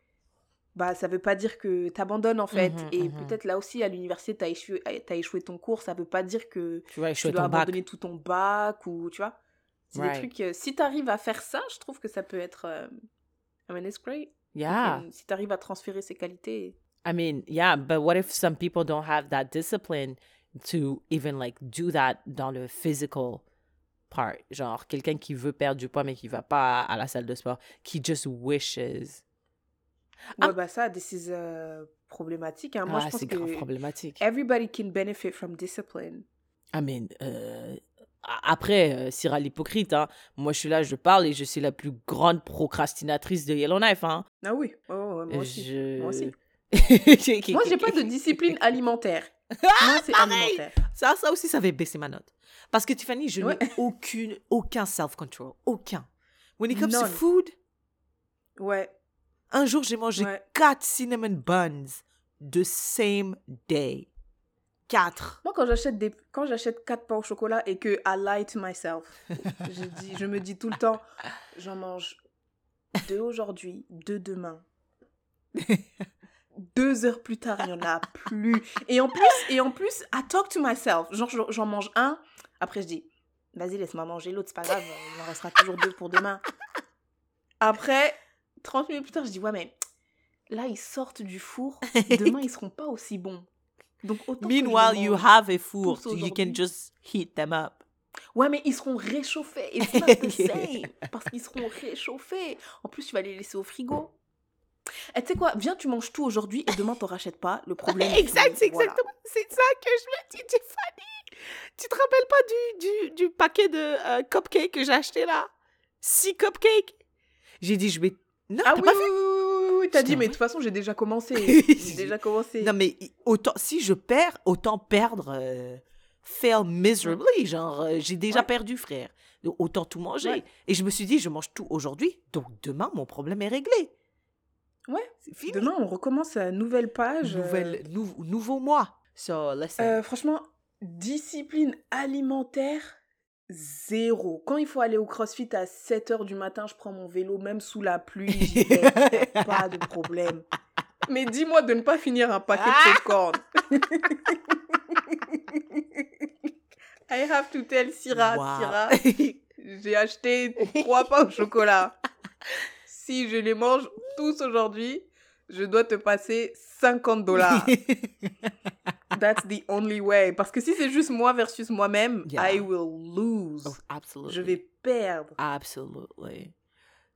B: Bah, ça veut pas dire que t'abandonnes en fait.
A: Mhm,
B: Et
A: mhm.
B: peut-être là aussi, à l'université, t'as échoué, t'as échoué ton cours, ça veut pas dire que
A: Tu vas
B: tu
A: échouer
B: dois
A: bac.
B: abandonner tout ton bac ou tu vois. C'est
A: Right.
B: des trucs. euh, si t'arrives à faire ça, je trouve que ça peut être. I mean, it's great.
A: Yeah.
B: Si t'arrives à transférer ces qualités.
A: I mean, yeah, but what if some people don't have that discipline? To even like do that dans le physical part? Genre, quelqu'un qui veut perdre du poids mais qui va pas à la salle de sport, qui just wishes.
B: Ouais,
A: Ah.
B: bah ça, this is euh, problématique. hein. Moi,
A: ah,
B: je pense
A: c'est grave
B: que
A: problématique.
B: everybody can benefit from discipline.
A: I mean, euh, après, euh, Cyril l'hypocrite, hein, moi je suis là, je parle et je suis la plus grande procrastinatrice de Yellowknife. Hein.
B: Ah oui, oh, moi aussi.
A: Je...
B: Moi aussi.
A: Moi,
B: j'ai pas de discipline alimentaire. Moi, c'est
A: pareil.
B: alimentaire.
A: Ça, ça aussi, ça avait baissé ma note. Parce que Tiffany, je
B: Ouais.
A: n'ai aucune, aucun self-control. Aucun. When it comes to
B: None.
A: food,
B: Ouais,
A: un jour, j'ai mangé
B: ouais.
A: quatre cinnamon buns the same day. Quatre.
B: Moi, quand j'achète des, quand j'achète quatre pains au chocolat et que I lie to myself, je dis, je me dis tout le temps, j'en mange deux aujourd'hui, deux demain. Deux heures plus tard, il y en a plus. Et en plus, et en plus, I talk to myself. Genre, j'en- mange un. Après, je dis, vas-y, laisse-moi manger l'autre, c'est pas grave. Il en restera toujours deux pour demain. Après, 30 minutes plus tard, je dis, ouais, mais là, ils sortent du four. Demain, ils seront pas aussi bons. Donc, autant
A: Meanwhile, you have a four, so you can just heat them up.
B: Ouais, mais ils seront réchauffés. It's not the same. Parce qu'ils seront réchauffés. En plus, tu vas les laisser au frigo. Et tu sais quoi, viens, tu manges tout aujourd'hui et demain, t'en rachètes pas. Le problème.
A: Exact, c'est
B: Voilà.
A: exactement. C'est ça que je me dis, Tiffany. Tu te rappelles pas du, du, du paquet de euh, cupcakes que j'ai acheté là? Six cupcakes. J'ai dit, je vais. Non,
B: Ah
A: t'as
B: oui,
A: pas
B: oui,
A: fait?
B: oui, oui, oui, oui, t'as dit, mais de toute façon, j'ai déjà commencé. J'ai déjà commencé.
A: Non, mais autant, si je perds, autant perdre, euh, fail miserably. Genre, euh, j'ai déjà
B: Ouais.
A: perdu, frère. Donc, autant tout manger.
B: Ouais.
A: Et je me suis dit, je mange tout aujourd'hui, donc demain, mon problème est réglé.
B: Ouais.
A: C'est fini.
B: Demain, on recommence à nouvelle page. euh,
A: Nouvelle, nou- nouveau mois. So, listen.
B: euh, franchement, discipline alimentaire, zéro. Quand il faut aller au crossfit à 7h du matin, je prends mon vélo, même sous la pluie, j'y vais. pas de problème. Mais dis-moi de ne pas finir un paquet de popcorn. I have to tell Syrah,
A: Wow.
B: Syrah, j'ai acheté trois pains au chocolat. Si je les mange tous aujourd'hui, je dois te passer 50 dollars. That's the only way. Parce que si c'est juste moi versus moi-même,
A: Yeah.
B: I will lose.
A: Oh, absolutely.
B: Je vais perdre.
A: Absolutely.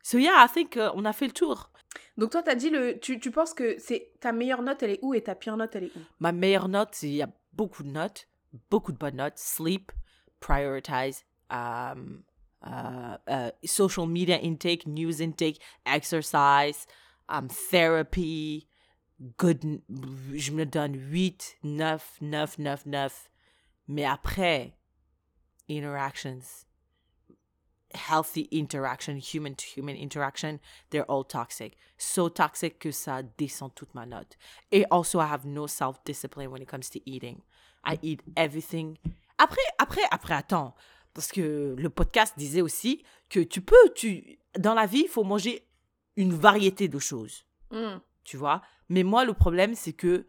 A: So yeah, I think uh, on a fait le tour.
B: Donc toi, t'as dit le, tu, tu penses que c'est ta meilleure note, elle est où et ta pire note, elle est où?
A: Ma meilleure note, il y a beaucoup de notes, beaucoup de bonnes notes. Sleep, prioritize, um, uh, uh, social media intake, news intake, exercise, um, therapy, good. Je me donne 8, 9, 9, 9, 9. Mais après, interactions, healthy interaction, human to human interaction, they're all toxic. So toxic que ça descend toute ma note. Et also, I have no self discipline when it comes to eating. I eat everything. Après, après, après, attends. Parce que le podcast disait aussi que tu peux, tu, dans la vie, il faut manger une variété de choses.
B: Hmm.
A: Tu vois? Mais moi, le problème, c'est que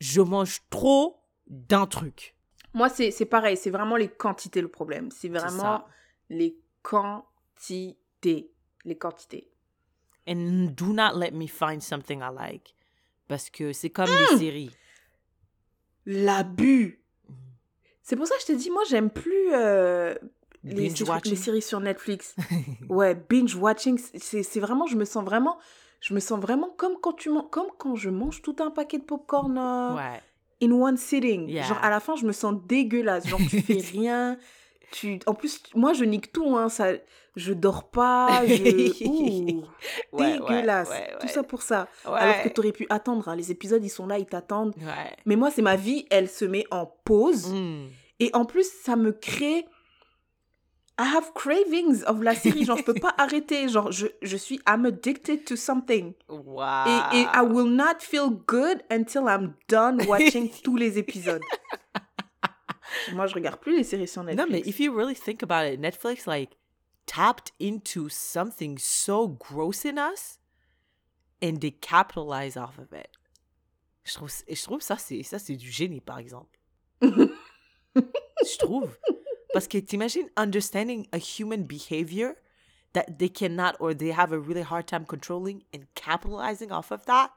A: je mange trop d'un truc.
B: Moi, c'est pareil. C'est vraiment les quantités le problème. C'est vraiment les quantité. Les quantités.
A: And do not let me find something I like. Parce que c'est comme
B: Hmm.
A: les séries.
B: L'abus. C'est pour ça que je te dis, moi, j'aime plus euh, les, les séries sur Netflix. ouais, binge watching, c'est vraiment, je me sens vraiment, je me sens vraiment comme quand tu comme quand je mange tout un paquet de popcorn euh,
A: Ouais.
B: in one sitting.
A: Yeah.
B: Genre à la fin, je me sens dégueulasse. Genre tu fais rien. Tu, en plus, moi je nique tout. Hein, ça, je dors pas. Je, Ouh,
A: Ouais, ouais,
B: dégueulasse.
A: ouais,
B: Tout ça pour ça. Alors que tu aurais pu attendre. hein. Les épisodes, ils sont là, ils t'attendent. Mais moi, c'est ma vie, elle se met en pause.
A: Mm.
B: Et en plus, ça me crée. I have cravings of la série. Genre, je peux pas arrêter. Genre, je, je suis. I'm addicted to something.
A: Wow.
B: Et, et I will not feel good until I'm done watching tous les épisodes. Moi, je regarde plus les séries sur Netflix.
A: No, mais if you really think about it, Netflix like tapped into something so gross in us, and they capitalize off of it. Je trouve, et je trouve ça c'est ça c'est du génie par exemple. je trouve parce que t'imagines understanding a human behavior that they cannot or they have a really hard time controlling and capitalizing off of that?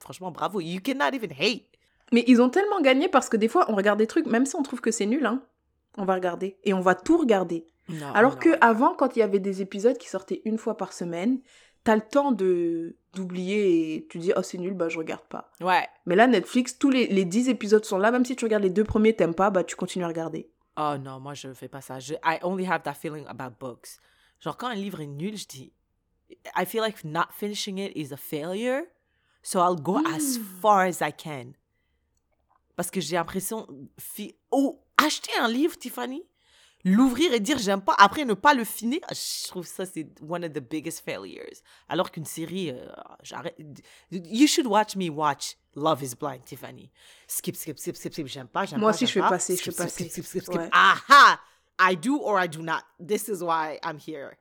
A: Franchement, bravo. You cannot even hate.
B: Mais ils ont tellement gagné parce que des fois, on regarde des trucs, même si on trouve que c'est nul, hein, on va regarder. Et on va tout regarder.
A: Non,
B: Alors
A: non.
B: que avant, quand il y avait des épisodes qui sortaient une fois par semaine, t'as le temps de d'oublier et tu dis oh c'est nul bah je regarde pas.
A: Ouais.
B: Mais là Netflix tous les, les 10 épisodes sont là même si tu regardes les deux premiers t'aimes pas bah tu continues à regarder.
A: Oh non, moi je fais pas ça. Je, I only have that feeling about books. Genre quand un livre est nul, je dis I feel like not finishing it is a failure. So I'll go as far as I can. Parce que j'ai l'impression fi- oh, acheter un livre Tiffany, l'ouvrir et dire j'aime pas après ne pas le finir, je trouve ça c'est one of the biggest failures. Alors qu'une série euh, j'arrête you should watch me watch Love is Blind Tiffany. Skip skip skip skip skip, j'aime pas, j'aime
B: Moi
A: pas,
B: aussi, je fais
A: pas.
B: passer, je
A: Skip,
B: fais
A: skip, skip,
B: passer.
A: skip, skip, skip.
B: Ouais.
A: Aha! I do or I do not. This is why I'm here.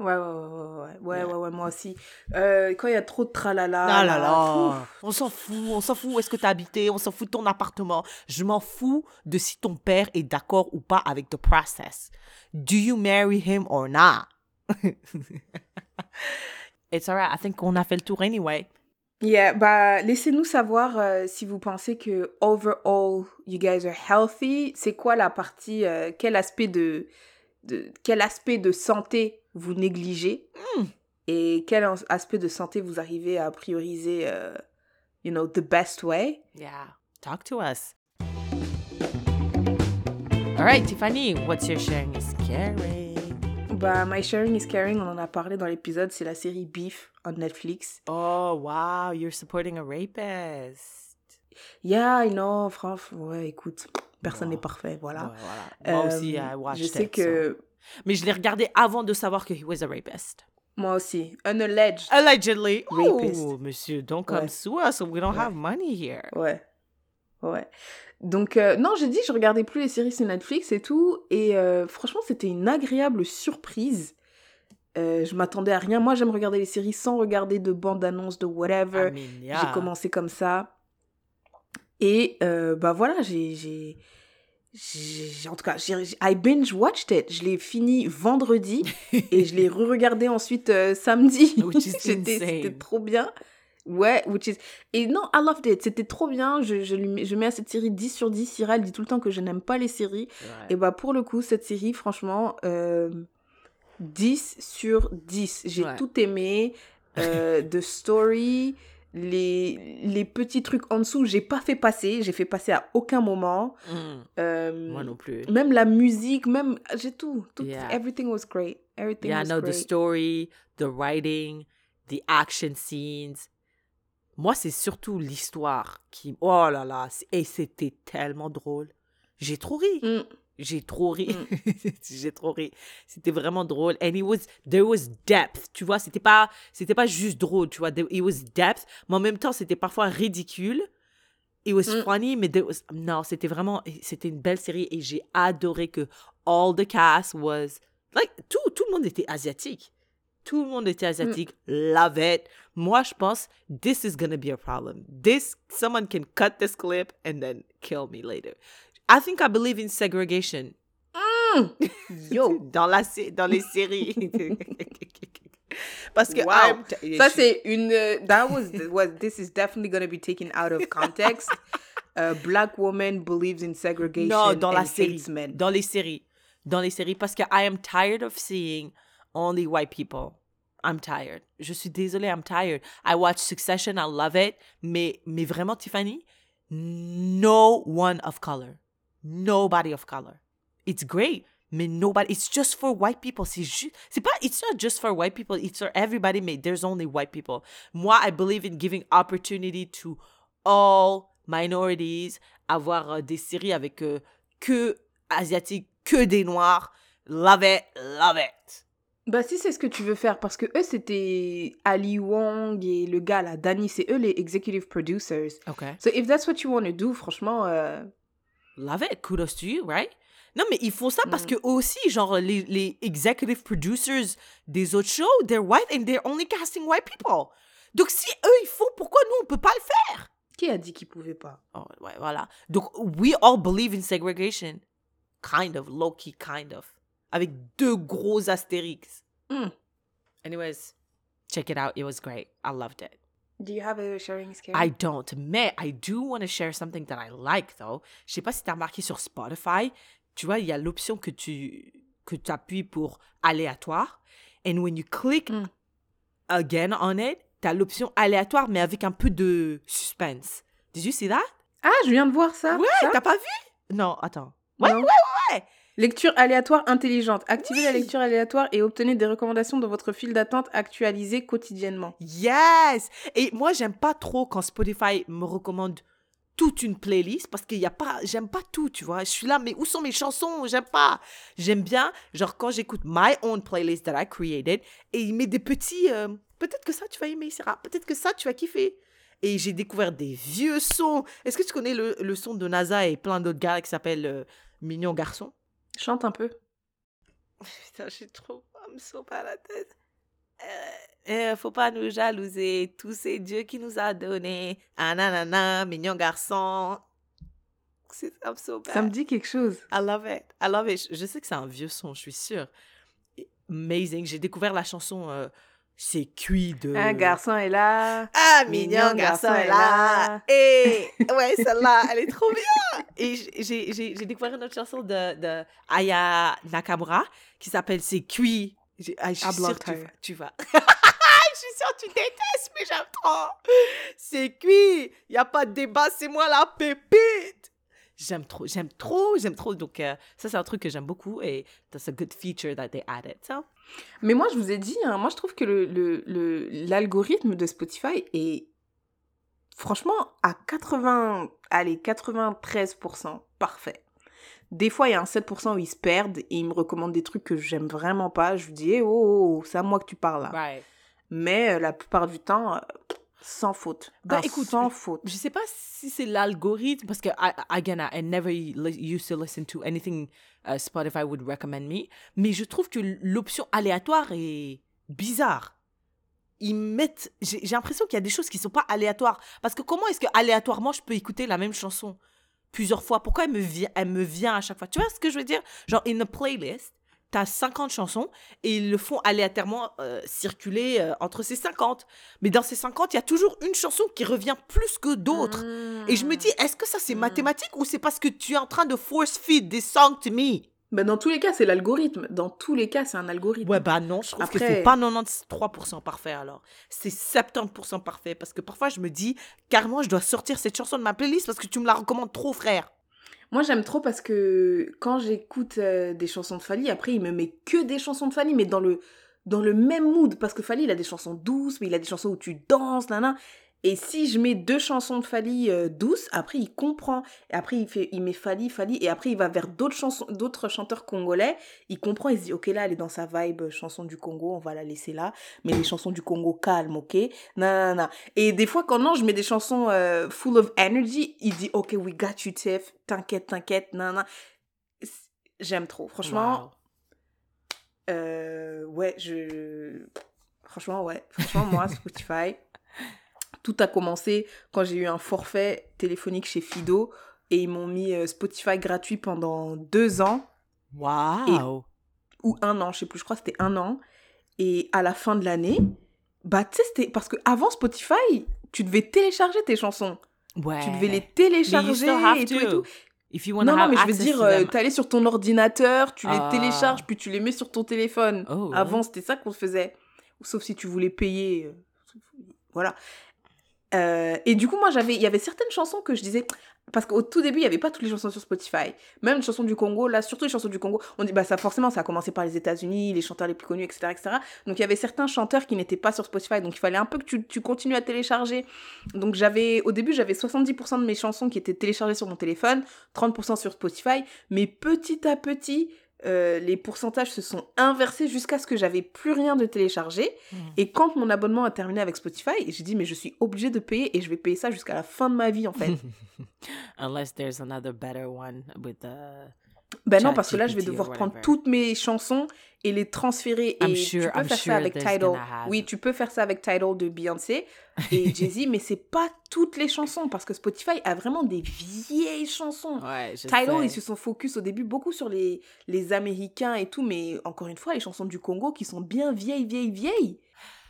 B: Ouais ouais ouais ouais ouais ouais, ouais, moi aussi. Euh, quand il y a trop de tralala.
A: Ah là là, on s'en fout, on s'en fout où est-ce que tu habité, on s'en fout de ton appartement. Je m'en fous de si ton père est d'accord ou pas avec the process. Do you marry him or not? It's alright, I think qu'on a fait le tour anyway.
B: Yeah, bah laissez-nous savoir euh, si vous pensez que overall you guys are healthy. C'est quoi la partie, euh, quel aspect de, de quel aspect de santé vous négligez et quel as- aspect de santé vous arrivez à prioriser, euh, you know, the best way?
A: Yeah, talk to us. Alright, Tiffany, what's your sharing is caring?
B: Bah, My Sharing is Caring, on en a parlé dans l'épisode, c'est la série Beef on Netflix.
A: Oh, wow, you're supporting a rapist.
B: Yeah, I know, franchement, ouais, écoute, personne n'est parfait, voilà.
A: Moi aussi,
B: Euh,
A: I watched
B: je sais
A: it, so-
B: que
A: Mais je l'ai regardé avant de savoir que he was a rapist.
B: moi aussi, unalleged.
A: Allegedly.
B: Rapist.
A: Oh, monsieur, don't come
B: Ouais.
A: sue us. We don't
B: Ouais.
A: have money here.
B: Ouais. Ouais. Donc, euh, non, j'ai dit, je regardais plus les séries sur Netflix et tout. Et euh, franchement, c'était une agréable surprise. Euh, je m'attendais à rien. Moi, j'aime regarder les séries sans regarder de bande-annonce, de whatever. J'ai commencé comme ça. Et euh, bah voilà, j'ai. En tout cas, j'ai- I binge-watched it. Je l'ai fini vendredi et je l'ai re-regardé ensuite euh, samedi. C'était trop bien. Ouais, which is... Et non, I loved it. C'était trop bien. Je, je, lui mets, je mets à cette série 10 sur 10. Cyril dit tout le temps que je n'aime pas les séries.
A: Ouais.
B: Et bah pour le coup, cette série, franchement, euh, 10 sur 10. J'ai
A: Ouais.
B: tout aimé. Euh, the story, les, les petits trucs en dessous, j'ai pas fait passer. J'ai fait passer à aucun moment.
A: Mm,
B: Euh,
A: Moi non plus.
B: même la musique, même... J'ai tout. tout
A: Yeah.
B: Everything was great. Everything
A: Yeah,
B: was
A: no, the
B: great.
A: story, the writing, the action scenes. Moi, c'est surtout l'histoire qui. Oh là là. Et c'était tellement drôle. J'ai trop ri.
B: Mm.
A: J'ai trop ri. J'ai trop ri. C'était vraiment drôle. And it was, there was depth. Tu vois, c'était pas, c'était pas juste drôle, tu vois. There- It was depth. Mais en même temps, c'était parfois ridicule. It was
B: Mm.
A: funny, mais there was, non, c'était vraiment, c'était une belle série et j'ai adoré que all the cast was, like, tout, tout le monde était asiatique. Tout le monde était asiatique. Love it. Moi, je pense, this is gonna be a problem. This, someone can cut this clip and then kill me later. I think I believe in segregation. Mm.
B: Yo.
A: dans, la, dans les séries. Parce que
B: Wow.
A: I'm-
B: Ça, c'est une. euh, That was, was. This is definitely going to be taken out of context. A black woman believes in segregation.
A: Non, dans la série.
B: men.
A: Dans les séries. Dans les séries. Parce que I am tired of seeing only white people. I'm tired. Je suis désolée, I'm tired. I watch Succession, I love it. Mais, mais vraiment, Tiffany, no one of color. Nobody of color. It's great. Mais nobody, it's just for white people. C'est juste, c'est pas, it's not just for white people, it's for everybody, mais there's only white people. Moi, I believe in giving opportunity to all minorities, avoir euh, des séries avec euh, que asiatiques, que des noirs. Love it, love it.
B: Bah, si c'est ce que tu veux faire, parce que eux, c'était Ali Wong et le gars là, Danny, c'est eux les executive producers.
A: Okay.
B: So if that's what you want to do, franchement, euh,
A: Love it. Kudos to you, right? Non, mais ils font ça parce que eux aussi, genre, les, les executive producers des autres shows, they're white and they're only casting white people. Donc, si eux, ils font, pourquoi nous, on peut pas le faire?
B: qui a dit qu'ils pouvaient pas?
A: Oh, ouais, voilà. Donc, we all believe in segregation. Kind of, low-key, kind of. Avec deux gros astérix.
B: Hmm.
A: Anyways, check it out. It was great. I loved it.
B: Do you have a sharing scale
A: I don't, mais I do want to share something that I like, though. Je sais pas si tu as remarqué sur Spotify, tu vois, il y a l'option que tu que tu appuies pour aléatoire. And when you click
B: Mm.
A: again on it, tu as l'option aléatoire, mais avec un peu de suspense. Did you see that?
B: Ah, je viens de voir ça.
A: Ouais, t'as pas vu? Non, attends. Ouais,
B: Non.
A: ouais, ouais, ouais.
B: Lecture aléatoire intelligente. Activez la lecture aléatoire et obtenez des recommandations dans votre file d'attente actualisées quotidiennement.
A: Yes! Et moi, j'aime pas trop quand Spotify me recommande toute une playlist parce qu'il y a pas, j'aime pas tout, tu vois. Je suis là, mais où sont mes chansons? J'aime pas. J'aime bien, genre, quand j'écoute my own playlist that I created et il met des petits, euh, peut-être que ça, tu vas aimer, Sarah. Peut-être que ça, tu vas kiffer. Et j'ai découvert des vieux sons. Est-ce que tu connais le, le son de NASA et plein d'autres gars qui s'appelle euh, Mignon Garçon?
B: Chante un peu.
A: Putain, je suis trop. So pas à la tête. Euh, euh, faut pas nous jalouser. Tous ces dieux qui nous a donné. Ah nanana, mignon garçon. So.
B: Ça me dit quelque chose.
A: I love it. I love it. Je, je sais que c'est un vieux son, je suis sûre. Amazing. J'ai découvert la chanson euh, C'est cuit de.
B: Un garçon est là.
A: Ah,
B: Mignon
A: mignon garçon
B: garçon
A: est là. Et ouais, celle-là, elle est trop bien. Et j'ai découvert une autre chanson de, de Aya Nakamura qui s'appelle C'est cuit. Ah, je suis sûre tu,
B: Tire.
A: tu vas. je suis sûre que tu détestes, mais j'aime trop. C'est cuit. Il n'y a pas de débat, c'est moi la pépite. J'aime trop, j'aime trop, j'aime trop. Donc, euh, ça, c'est un truc que j'aime beaucoup et that's a good feature that they added. So,
B: Mais moi, je vous ai dit, hein, moi, je trouve que l'algorithme le, le, de Spotify est franchement à 80, allez, 93% parfait. Des fois, il y a un 7% où ils se perdent et ils me recommandent des trucs que j'aime vraiment pas. Je vous dis, eh, oh, oh, oh, c'est à moi que tu parles là. Mais euh, la plupart du temps, euh, sans faute.
A: Bah,
B: Un
A: écoute,
B: sans faute.
A: je sais pas si c'est l'algorithme parce que I, again I, never used to listen to anything uh, Spotify would recommend me. Mais je trouve que l'option aléatoire est bizarre. Ils mettent j'ai l'impression qu'il y a des choses qui sont pas aléatoires. Parce que comment est-ce que aléatoirement je peux écouter la même chanson plusieurs fois? Pourquoi elle me vient elle me vient à chaque fois? Tu vois ce que je veux dire? Genre in a playlist T'as 50 chansons et ils le font aléatoirement euh, circuler euh, entre ces 50. Mais dans ces 50, il y a toujours une chanson qui revient plus que d'autres. Et je me dis, est-ce que ça c'est
B: Mm.
A: mathématique ou c'est parce que tu es en train de force feed des songs to me?
B: Ben, dans tous les cas, c'est l'algorithme. Dans tous les cas, c'est un algorithme.
A: Ouais, bah non, je trouve que
B: Après-
A: c'est pas 93% parfait alors. C'est 70% parfait parce que parfois je me dis, carrément, je dois sortir cette chanson de ma playlist parce que tu me la recommandes trop, frère.
B: Moi, j'aime trop parce que quand j'écoute euh, des chansons de Fali, après, il me met que des chansons de Fali, mais dans le, dans le même mood. Parce que Fali, il a des chansons douces, mais il a des chansons où tu danses, nana. Et si je mets deux chansons de Fali euh, douces, après, il comprend. Et après, il, fait, il met Fali, Fali, et après, il va vers d'autres chansons, d'autres chanteurs congolais. Il comprend, il se dit, ok, là, elle est dans sa vibe euh, chanson du Congo, on va la laisser là. Mais les chansons du Congo calme, ok? Non, non, non. Et des fois, quand non, je mets des chansons euh, full of energy, il dit, ok, we got you, Tiff, t'inquiète, t'inquiète, non, non. J'aime trop. Franchement,
A: Wow.
B: euh, ouais, je. Franchement, ouais. Franchement, moi, Spotify, tout a commencé quand j'ai eu un forfait téléphonique chez Fido et ils m'ont mis euh, Spotify gratuit pendant deux ans.
A: Wow.
B: ou un an, je sais plus, je crois que c'était un an. Et à la fin de l'année, bah tu sais, c'était parce que avant Spotify, tu devais télécharger tes chansons.
A: Ouais.
B: Tu devais les télécharger et tout et
A: to.
B: tout.
A: If you wanna
B: Non, non, mais je veux dire, euh,
A: them.
B: t'allais sur ton ordinateur, tu les
A: Ah.
B: télécharges, puis tu les mets sur ton téléphone.
A: Oh, ouais.
B: Avant, c'était ça qu'on faisait. Sauf si tu voulais payer. euh, Voilà. Euh, et du coup, moi, j'avais, il y avait certaines chansons que je disais, parce qu'au tout début, il n'y avait pas toutes les chansons sur Spotify. Même les chansons du Congo, là, surtout les chansons du Congo, on dit, bah, ça, forcément, ça a commencé par les États-Unis, les chanteurs les plus connus, etc., etc. Donc, il y avait certains chanteurs qui n'étaient pas sur Spotify, donc il fallait un peu que tu, tu continues à télécharger. Donc, j'avais, au début, j'avais 70% de mes chansons qui étaient téléchargées sur mon téléphone, 30% sur Spotify, mais petit à petit, euh, les pourcentages se sont inversés jusqu'à ce que j'avais plus rien de téléchargé.
A: Mm.
B: Et quand mon abonnement a terminé avec Spotify, j'ai dit, mais je suis obligée de payer et je vais payer ça jusqu'à la fin de ma vie, en fait.
A: Unless there's another better one with uh
B: ben non, parce que là, je vais devoir prendre toutes mes chansons et les transférer. Et
A: sure-
B: tu peux
A: I'm
B: faire
A: sure
B: ça avec Tidal. Oui, tu peux faire ça avec Tidal de Beyoncé et Jay-Z, mais c'est pas toutes les chansons parce que Spotify a vraiment des vieilles chansons.
A: Ouais,
B: Tidal,
A: sais.
B: ils se sont focus au début beaucoup sur les, les Américains et tout, mais encore une fois, les chansons du Congo qui sont bien vieilles, vieilles, vieilles.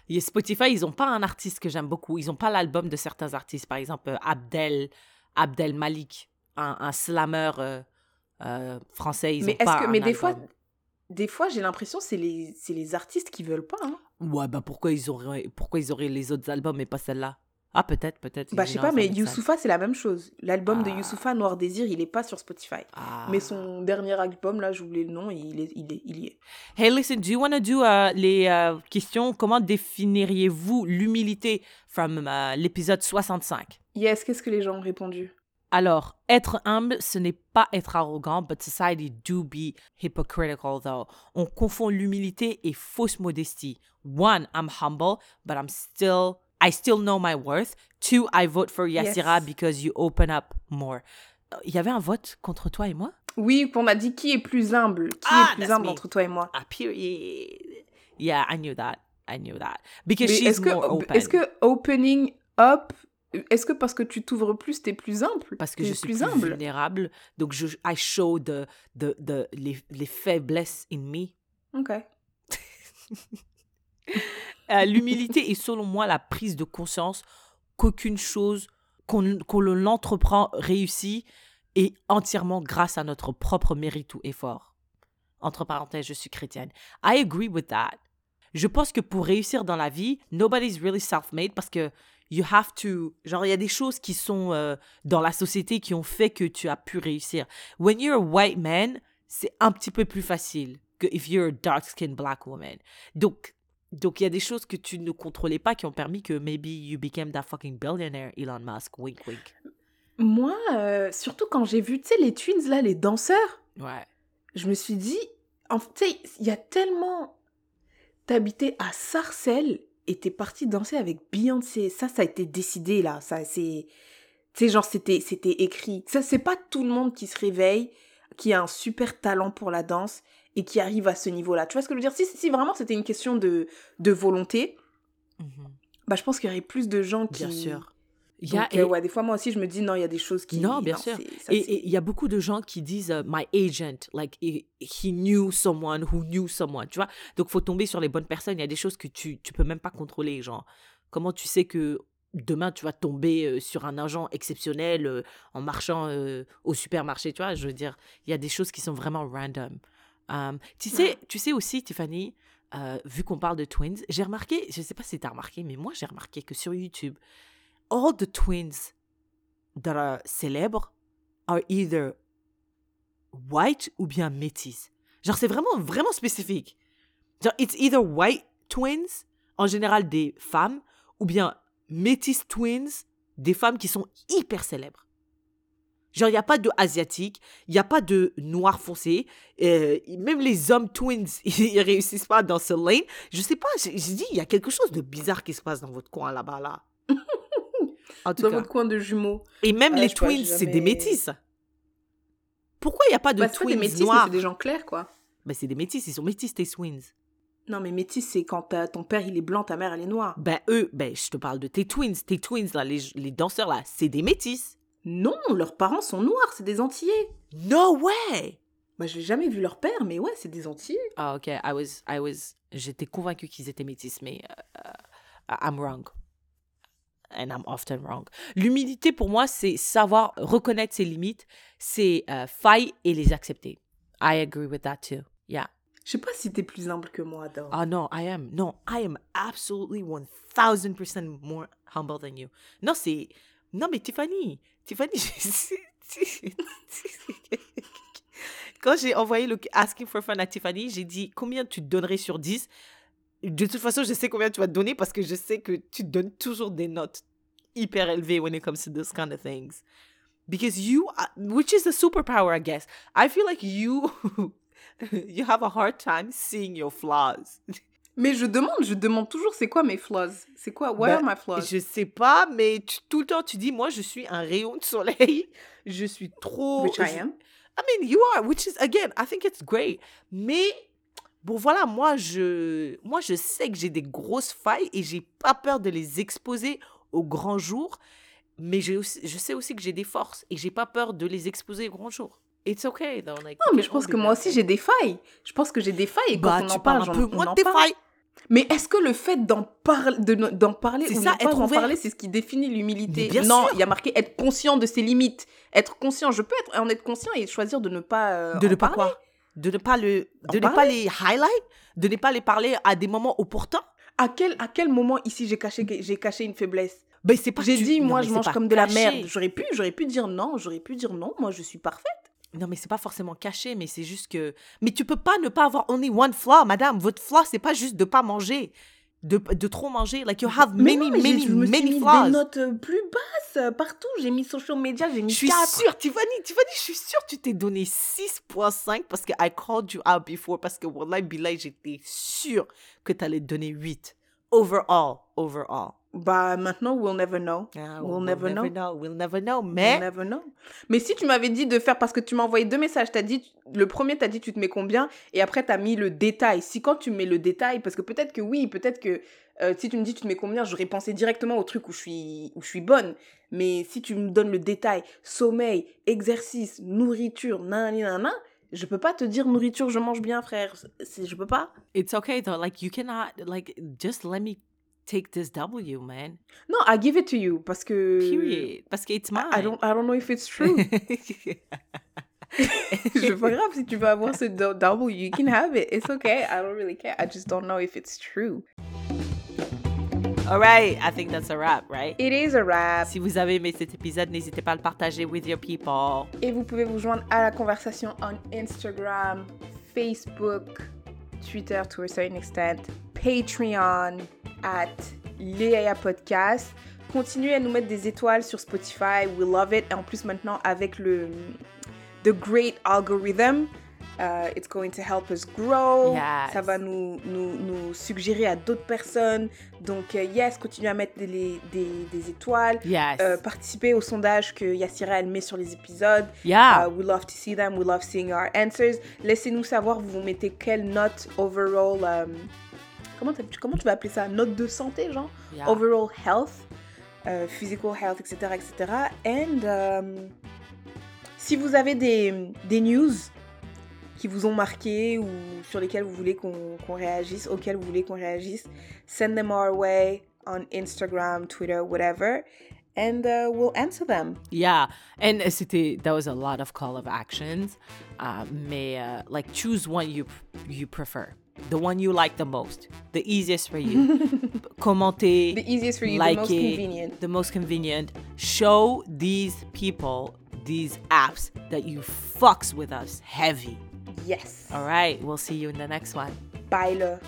A: Et Spotify, ils ont pas un artiste que j'aime beaucoup. Ils ont pas l'album de certains artistes. Par exemple, euh, Abdel, Abdel Malik, un, un slammer euh, euh, français. Ils
B: mais
A: ont pas
B: que,
A: un
B: mais des fois, des fois, j'ai l'impression c'est les, c'est les artistes qui veulent pas. Hein.
A: Ouais, bah pourquoi ils auraient, pourquoi ils auraient les autres albums mais pas celle-là? Ah, peut-être, peut-être.
B: Bah, je sais pas, mais. Youssoufa, c'est la même chose. L'album de
A: Ah.
B: Youssoufa, Noir Désir, il est pas sur Spotify.
A: Ah.
B: Mais son dernier album, là, j'oublie le nom, et il, est, il, est, il y est.
A: Hey, listen, do you want to do uh, les euh, questions? Comment définiriez-vous l'humilité from euh, l'épisode 65
B: Yes, qu'est-ce que les gens ont répondu?
A: Alors, être humble, ce n'est pas être arrogant, but society do be hypocritical though. On confond l'humilité et fausse modestie. One, I'm humble, but I'm still, I still know my worth. Two, I vote for Yassira
B: Yes.
A: because you open up more. Euh, Il y avait un vote contre toi et moi?
B: Oui, qu'on a dit qui est plus humble? Qui
A: Ah,
B: est plus humble
A: me.
B: entre toi et moi?
A: Ah, period. Yeah, I knew that. I knew that. Because
B: Mais
A: she's
B: est-ce que,
A: more open.
B: est-ce que opening up, est-ce que parce que tu t'ouvres plus, t'es plus humble?
A: Parce que je suis plus, vulnérable, donc je I show the, the, the, les, les faiblesses in me.
B: Ok.
A: Euh, L'humilité est selon moi la prise de conscience qu'aucune chose qu'on qu'on l'entreprend réussit et entièrement grâce à notre propre mérite ou effort. Entre parenthèses, je suis chrétienne. I agree with that. Je pense que pour réussir dans la vie, nobody's really self-made parce que you have to. Genre, il y a des choses qui sont euh, dans la société qui ont fait que tu as pu réussir. When you're a white man, c'est un petit peu plus facile que if you're a dark-skinned black woman. Donc, donc, il y a des choses que tu ne contrôlais pas qui ont permis que maybe you became that fucking billionaire, Elon Musk. Wink, wink.
B: Moi, euh, surtout quand j'ai vu, tu sais, les twins, là, les danseurs,
A: Ouais.
B: je me suis dit, en tu sais, il y a tellement... T'habitais à Sarcelles t'es parti danser avec Beyoncé. Ça, ça a été décidé, là. Ça, c'est... Tu sais, genre, c'était, c'était écrit. Ça, c'est pas tout le monde qui se réveille, qui a un super talent pour la danse et qui arrive à ce niveau-là. Tu vois ce que je veux dire? Si, si vraiment c'était une question de, de volonté,
A: Mhm.
B: bah, je pense qu'il y aurait plus de gens qui...
A: Bien sûr.
B: Donc, euh,
A: et-
B: ouais, des fois, moi aussi, je me dis, non, il y a des choses qui...
A: Non, bien sûr.
B: ça,
A: Et il y a beaucoup de gens qui disent euh, my agent, like he, he knew someone who knew someone, tu vois? Donc faut tomber sur les bonnes personnes. Il y a des choses que tu tu peux même pas contrôler, genre comment tu sais que demain tu vas tomber euh, sur un agent exceptionnel euh, en marchant au supermarché, tu vois? Je veux dire, il y a des choses qui sont vraiment random. Um, tu sais,
B: Ouais.
A: tu sais aussi, Tiffany, vu qu'on parle de twins, j'ai remarqué, je sais pas si tu as remarqué, mais moi j'ai remarqué que sur YouTube, all the twins that are célèbres are either white ou bien métis. Genre, c'est vraiment, vraiment spécifique. Genre, it's either white twins, en général des femmes, ou bien métis twins, des femmes qui sont hyper célèbres. Genre, il n'y a pas de asiatique, il n'y a pas de noir foncé. euh, même les hommes twins, ils réussissent pas dans ce lane. Je sais pas, j'ai j'ai dit, il y a quelque chose de bizarre qui se passe dans votre coin là-bas, là. En tout
B: Dans
A: cas.
B: votre coin de jumeaux.
A: Et même
B: Ouais,
A: les twins, c'est des
B: jamais-
A: métis. Pourquoi il n'y a pas de
B: Bah,
A: twins
B: des métis, mais
A: noirs
B: c'est des gens clairs, quoi.
A: Ben, c'est des métis, ils sont métis, tes twins.
B: Non, mais métis, c'est quand ton père, il est blanc, ta mère, elle est noire.
A: Ben, eux, ben, je te parle de tes twins. Tes twins, là, les, les danseurs, là, c'est des métis.
B: Non, leurs parents sont noirs, c'est des Antillais.
A: No way!
B: Bah, je n'ai jamais vu leur père, mais ouais, c'est des Antillais.
A: Ah, ok. I was, I was, j'étais convaincue qu'ils étaient métis, mais euh, euh, I'm wrong. And I'm often wrong. L'humilité, pour moi, c'est savoir reconnaître ses limites, ses euh, failles et les accepter. I agree with that too. Yeah.
B: Je sais pas si t'es plus humble que moi, Adam.
A: Ah non, I am. Non, I am absolutely 1000% more humble than you. Non, c'est... Non, mais Tiffany, Tiffany, quand j'ai envoyé le Asking for Fun à Tiffany, j'ai dit combien tu donnerais sur 10 De toute façon, je sais combien tu vas te donner parce que je sais que tu donnes toujours des notes hyper élevées when it comes to those kind of things. Because you, are- which is a superpower, I guess. I feel like you, you have a hard time seeing your flaws.
B: Mais je demande, je demande toujours c'est quoi mes flaws? C'est quoi What
A: Ben,
B: are my flaws?
A: Je sais pas, mais tu- tout le temps tu dis, moi je suis un rayon de soleil, je suis trop.
B: Which I
A: je-
B: am.
A: I mean, you are, which is again, I think it's great. Mais bon, voilà, moi je, moi je sais que j'ai des grosses failles et j'ai pas peur de les exposer au grand jour. Mais aussi- je sais aussi que j'ai des forces et j'ai pas peur de les exposer au grand jour. It's okay though. Like,
B: Non, mais je pense que moi aussi j'ai des failles. Je pense que j'ai des failles et quand
A: Bah,
B: on
A: tu
B: en
A: parles
B: parle,
A: un peu moins de tes failles.
B: Mais est-ce que le fait d'en parler, d'en parler ou
A: ça,
B: ne pas
A: être
B: en
A: ouvert.
B: parler, c'est ce qui définit l'humilité. Non, il y a marqué être conscient de ses limites. Être conscient, je peux être, en être conscient et choisir de ne pas. euh,
A: de
B: en
A: ne pas
B: parler.
A: quoi De ne pas le, de ne pas les highlight, de ne pas les parler à des moments opportuns.
B: À quel, à quel moment ici j'ai caché, j'ai caché une faiblesse?
A: Ben c'est pas.
B: J'ai
A: tu-
B: dit,
A: non,
B: moi je mange comme de la merde. J'aurais pu, j'aurais pu dire non, j'aurais pu dire non, moi je suis parfaite.
A: Non, mais c'est pas forcément caché, mais c'est juste que. Mais tu peux pas ne pas avoir only one flaw, madame. Votre flaw, c'est pas juste de pas manger, de, de trop manger. Like you have
B: Mais
A: many,
B: non, mais j'ai-
A: many, many
B: mis
A: flaws.
B: des notes euh, plus basses euh, partout. J'ai mis social media, j'ai mis
A: Je suis
B: 4.
A: sûre, Tiffany, Tiffany, je suis sûre que tu t'es donné 6.5 parce que I called you out before. Parce que Wallahi Billah, j'étais sûre que tu allais donner 8. Overall, overall.
B: Bah maintenant, we'll never know.
A: Ah,
B: we'll, never, know.
A: We'll never know.
B: We'll
A: Mais
B: never know. Mais si tu m'avais dit de faire, parce que tu m'as envoyé deux messages, t'as dit, le premier t'as dit tu te mets combien, et après t'as mis le détail. Si quand tu mets le détail, parce que peut-être que oui, peut-être que euh, si tu me dis tu te mets combien, j'aurais pensé directement au truc où je suis, où je suis bonne. Mais si tu me donnes le détail, sommeil, exercice, nourriture, nanani nanana, je peux pas te dire nourriture, je mange bien, frère. Je peux pas.
A: it's okay though. Like you cannot, like, just let me take this W, man.
B: Non, I give it to you, parce que.
A: Period. Parce que it's mine.
B: I don't, I don't know if it's true. C'est pas grave si tu veux avoir ce double, you can have it. It's okay. I don't really care. I just don't know if it's true.
A: All right, I think that's a wrap, right?
B: It is a wrap.
A: Si vous avez aimé cet épisode, n'hésitez pas à le partager with your people.
B: Et vous pouvez vous joindre à la conversation on Instagram, Facebook, Twitter to a certain extent, Patreon, at Léa Podcast. Continuez à nous mettre des étoiles sur Spotify. We love it. Et en plus, maintenant, avec le The Great Algorithm, uh, it's going to help us grow.
A: Yes.
B: Ça va nous, nous, nous suggérer à d'autres personnes. Donc, euh, yes, continuez à mettre des, des, des étoiles.
A: Yes.
B: Euh, participez au sondage que Yassira elle met sur les épisodes.
A: yeah.
B: Uh, we love to see them. We love seeing our answers. Laissez-nous savoir, vous vous mettez quelle note overall. um, comment, tu vas appeler ça? Note de santé, genre?
A: Yeah.
B: Overall health, uh, physical health, etc. etc. And um, si vous avez des, des news qui vous ont marqué ou sur lesquelles vous voulez qu'on qu'on réagisse, auxquelles vous voulez qu'on réagisse, send them our way on Instagram, Twitter, whatever. And uh, we'll answer them.
A: Yeah, and c'était that was a lot of call of actions. Uh, mais uh, like choose one you you prefer, the one you like the most, the easiest for you. Commentez,
B: The easiest for you,
A: like
B: the most
A: it,
B: convenient.
A: the most convenient. Show these people these apps that you fucks with us heavy.
B: Yes.
A: All right, we'll see you in the next one.
B: Bye, le.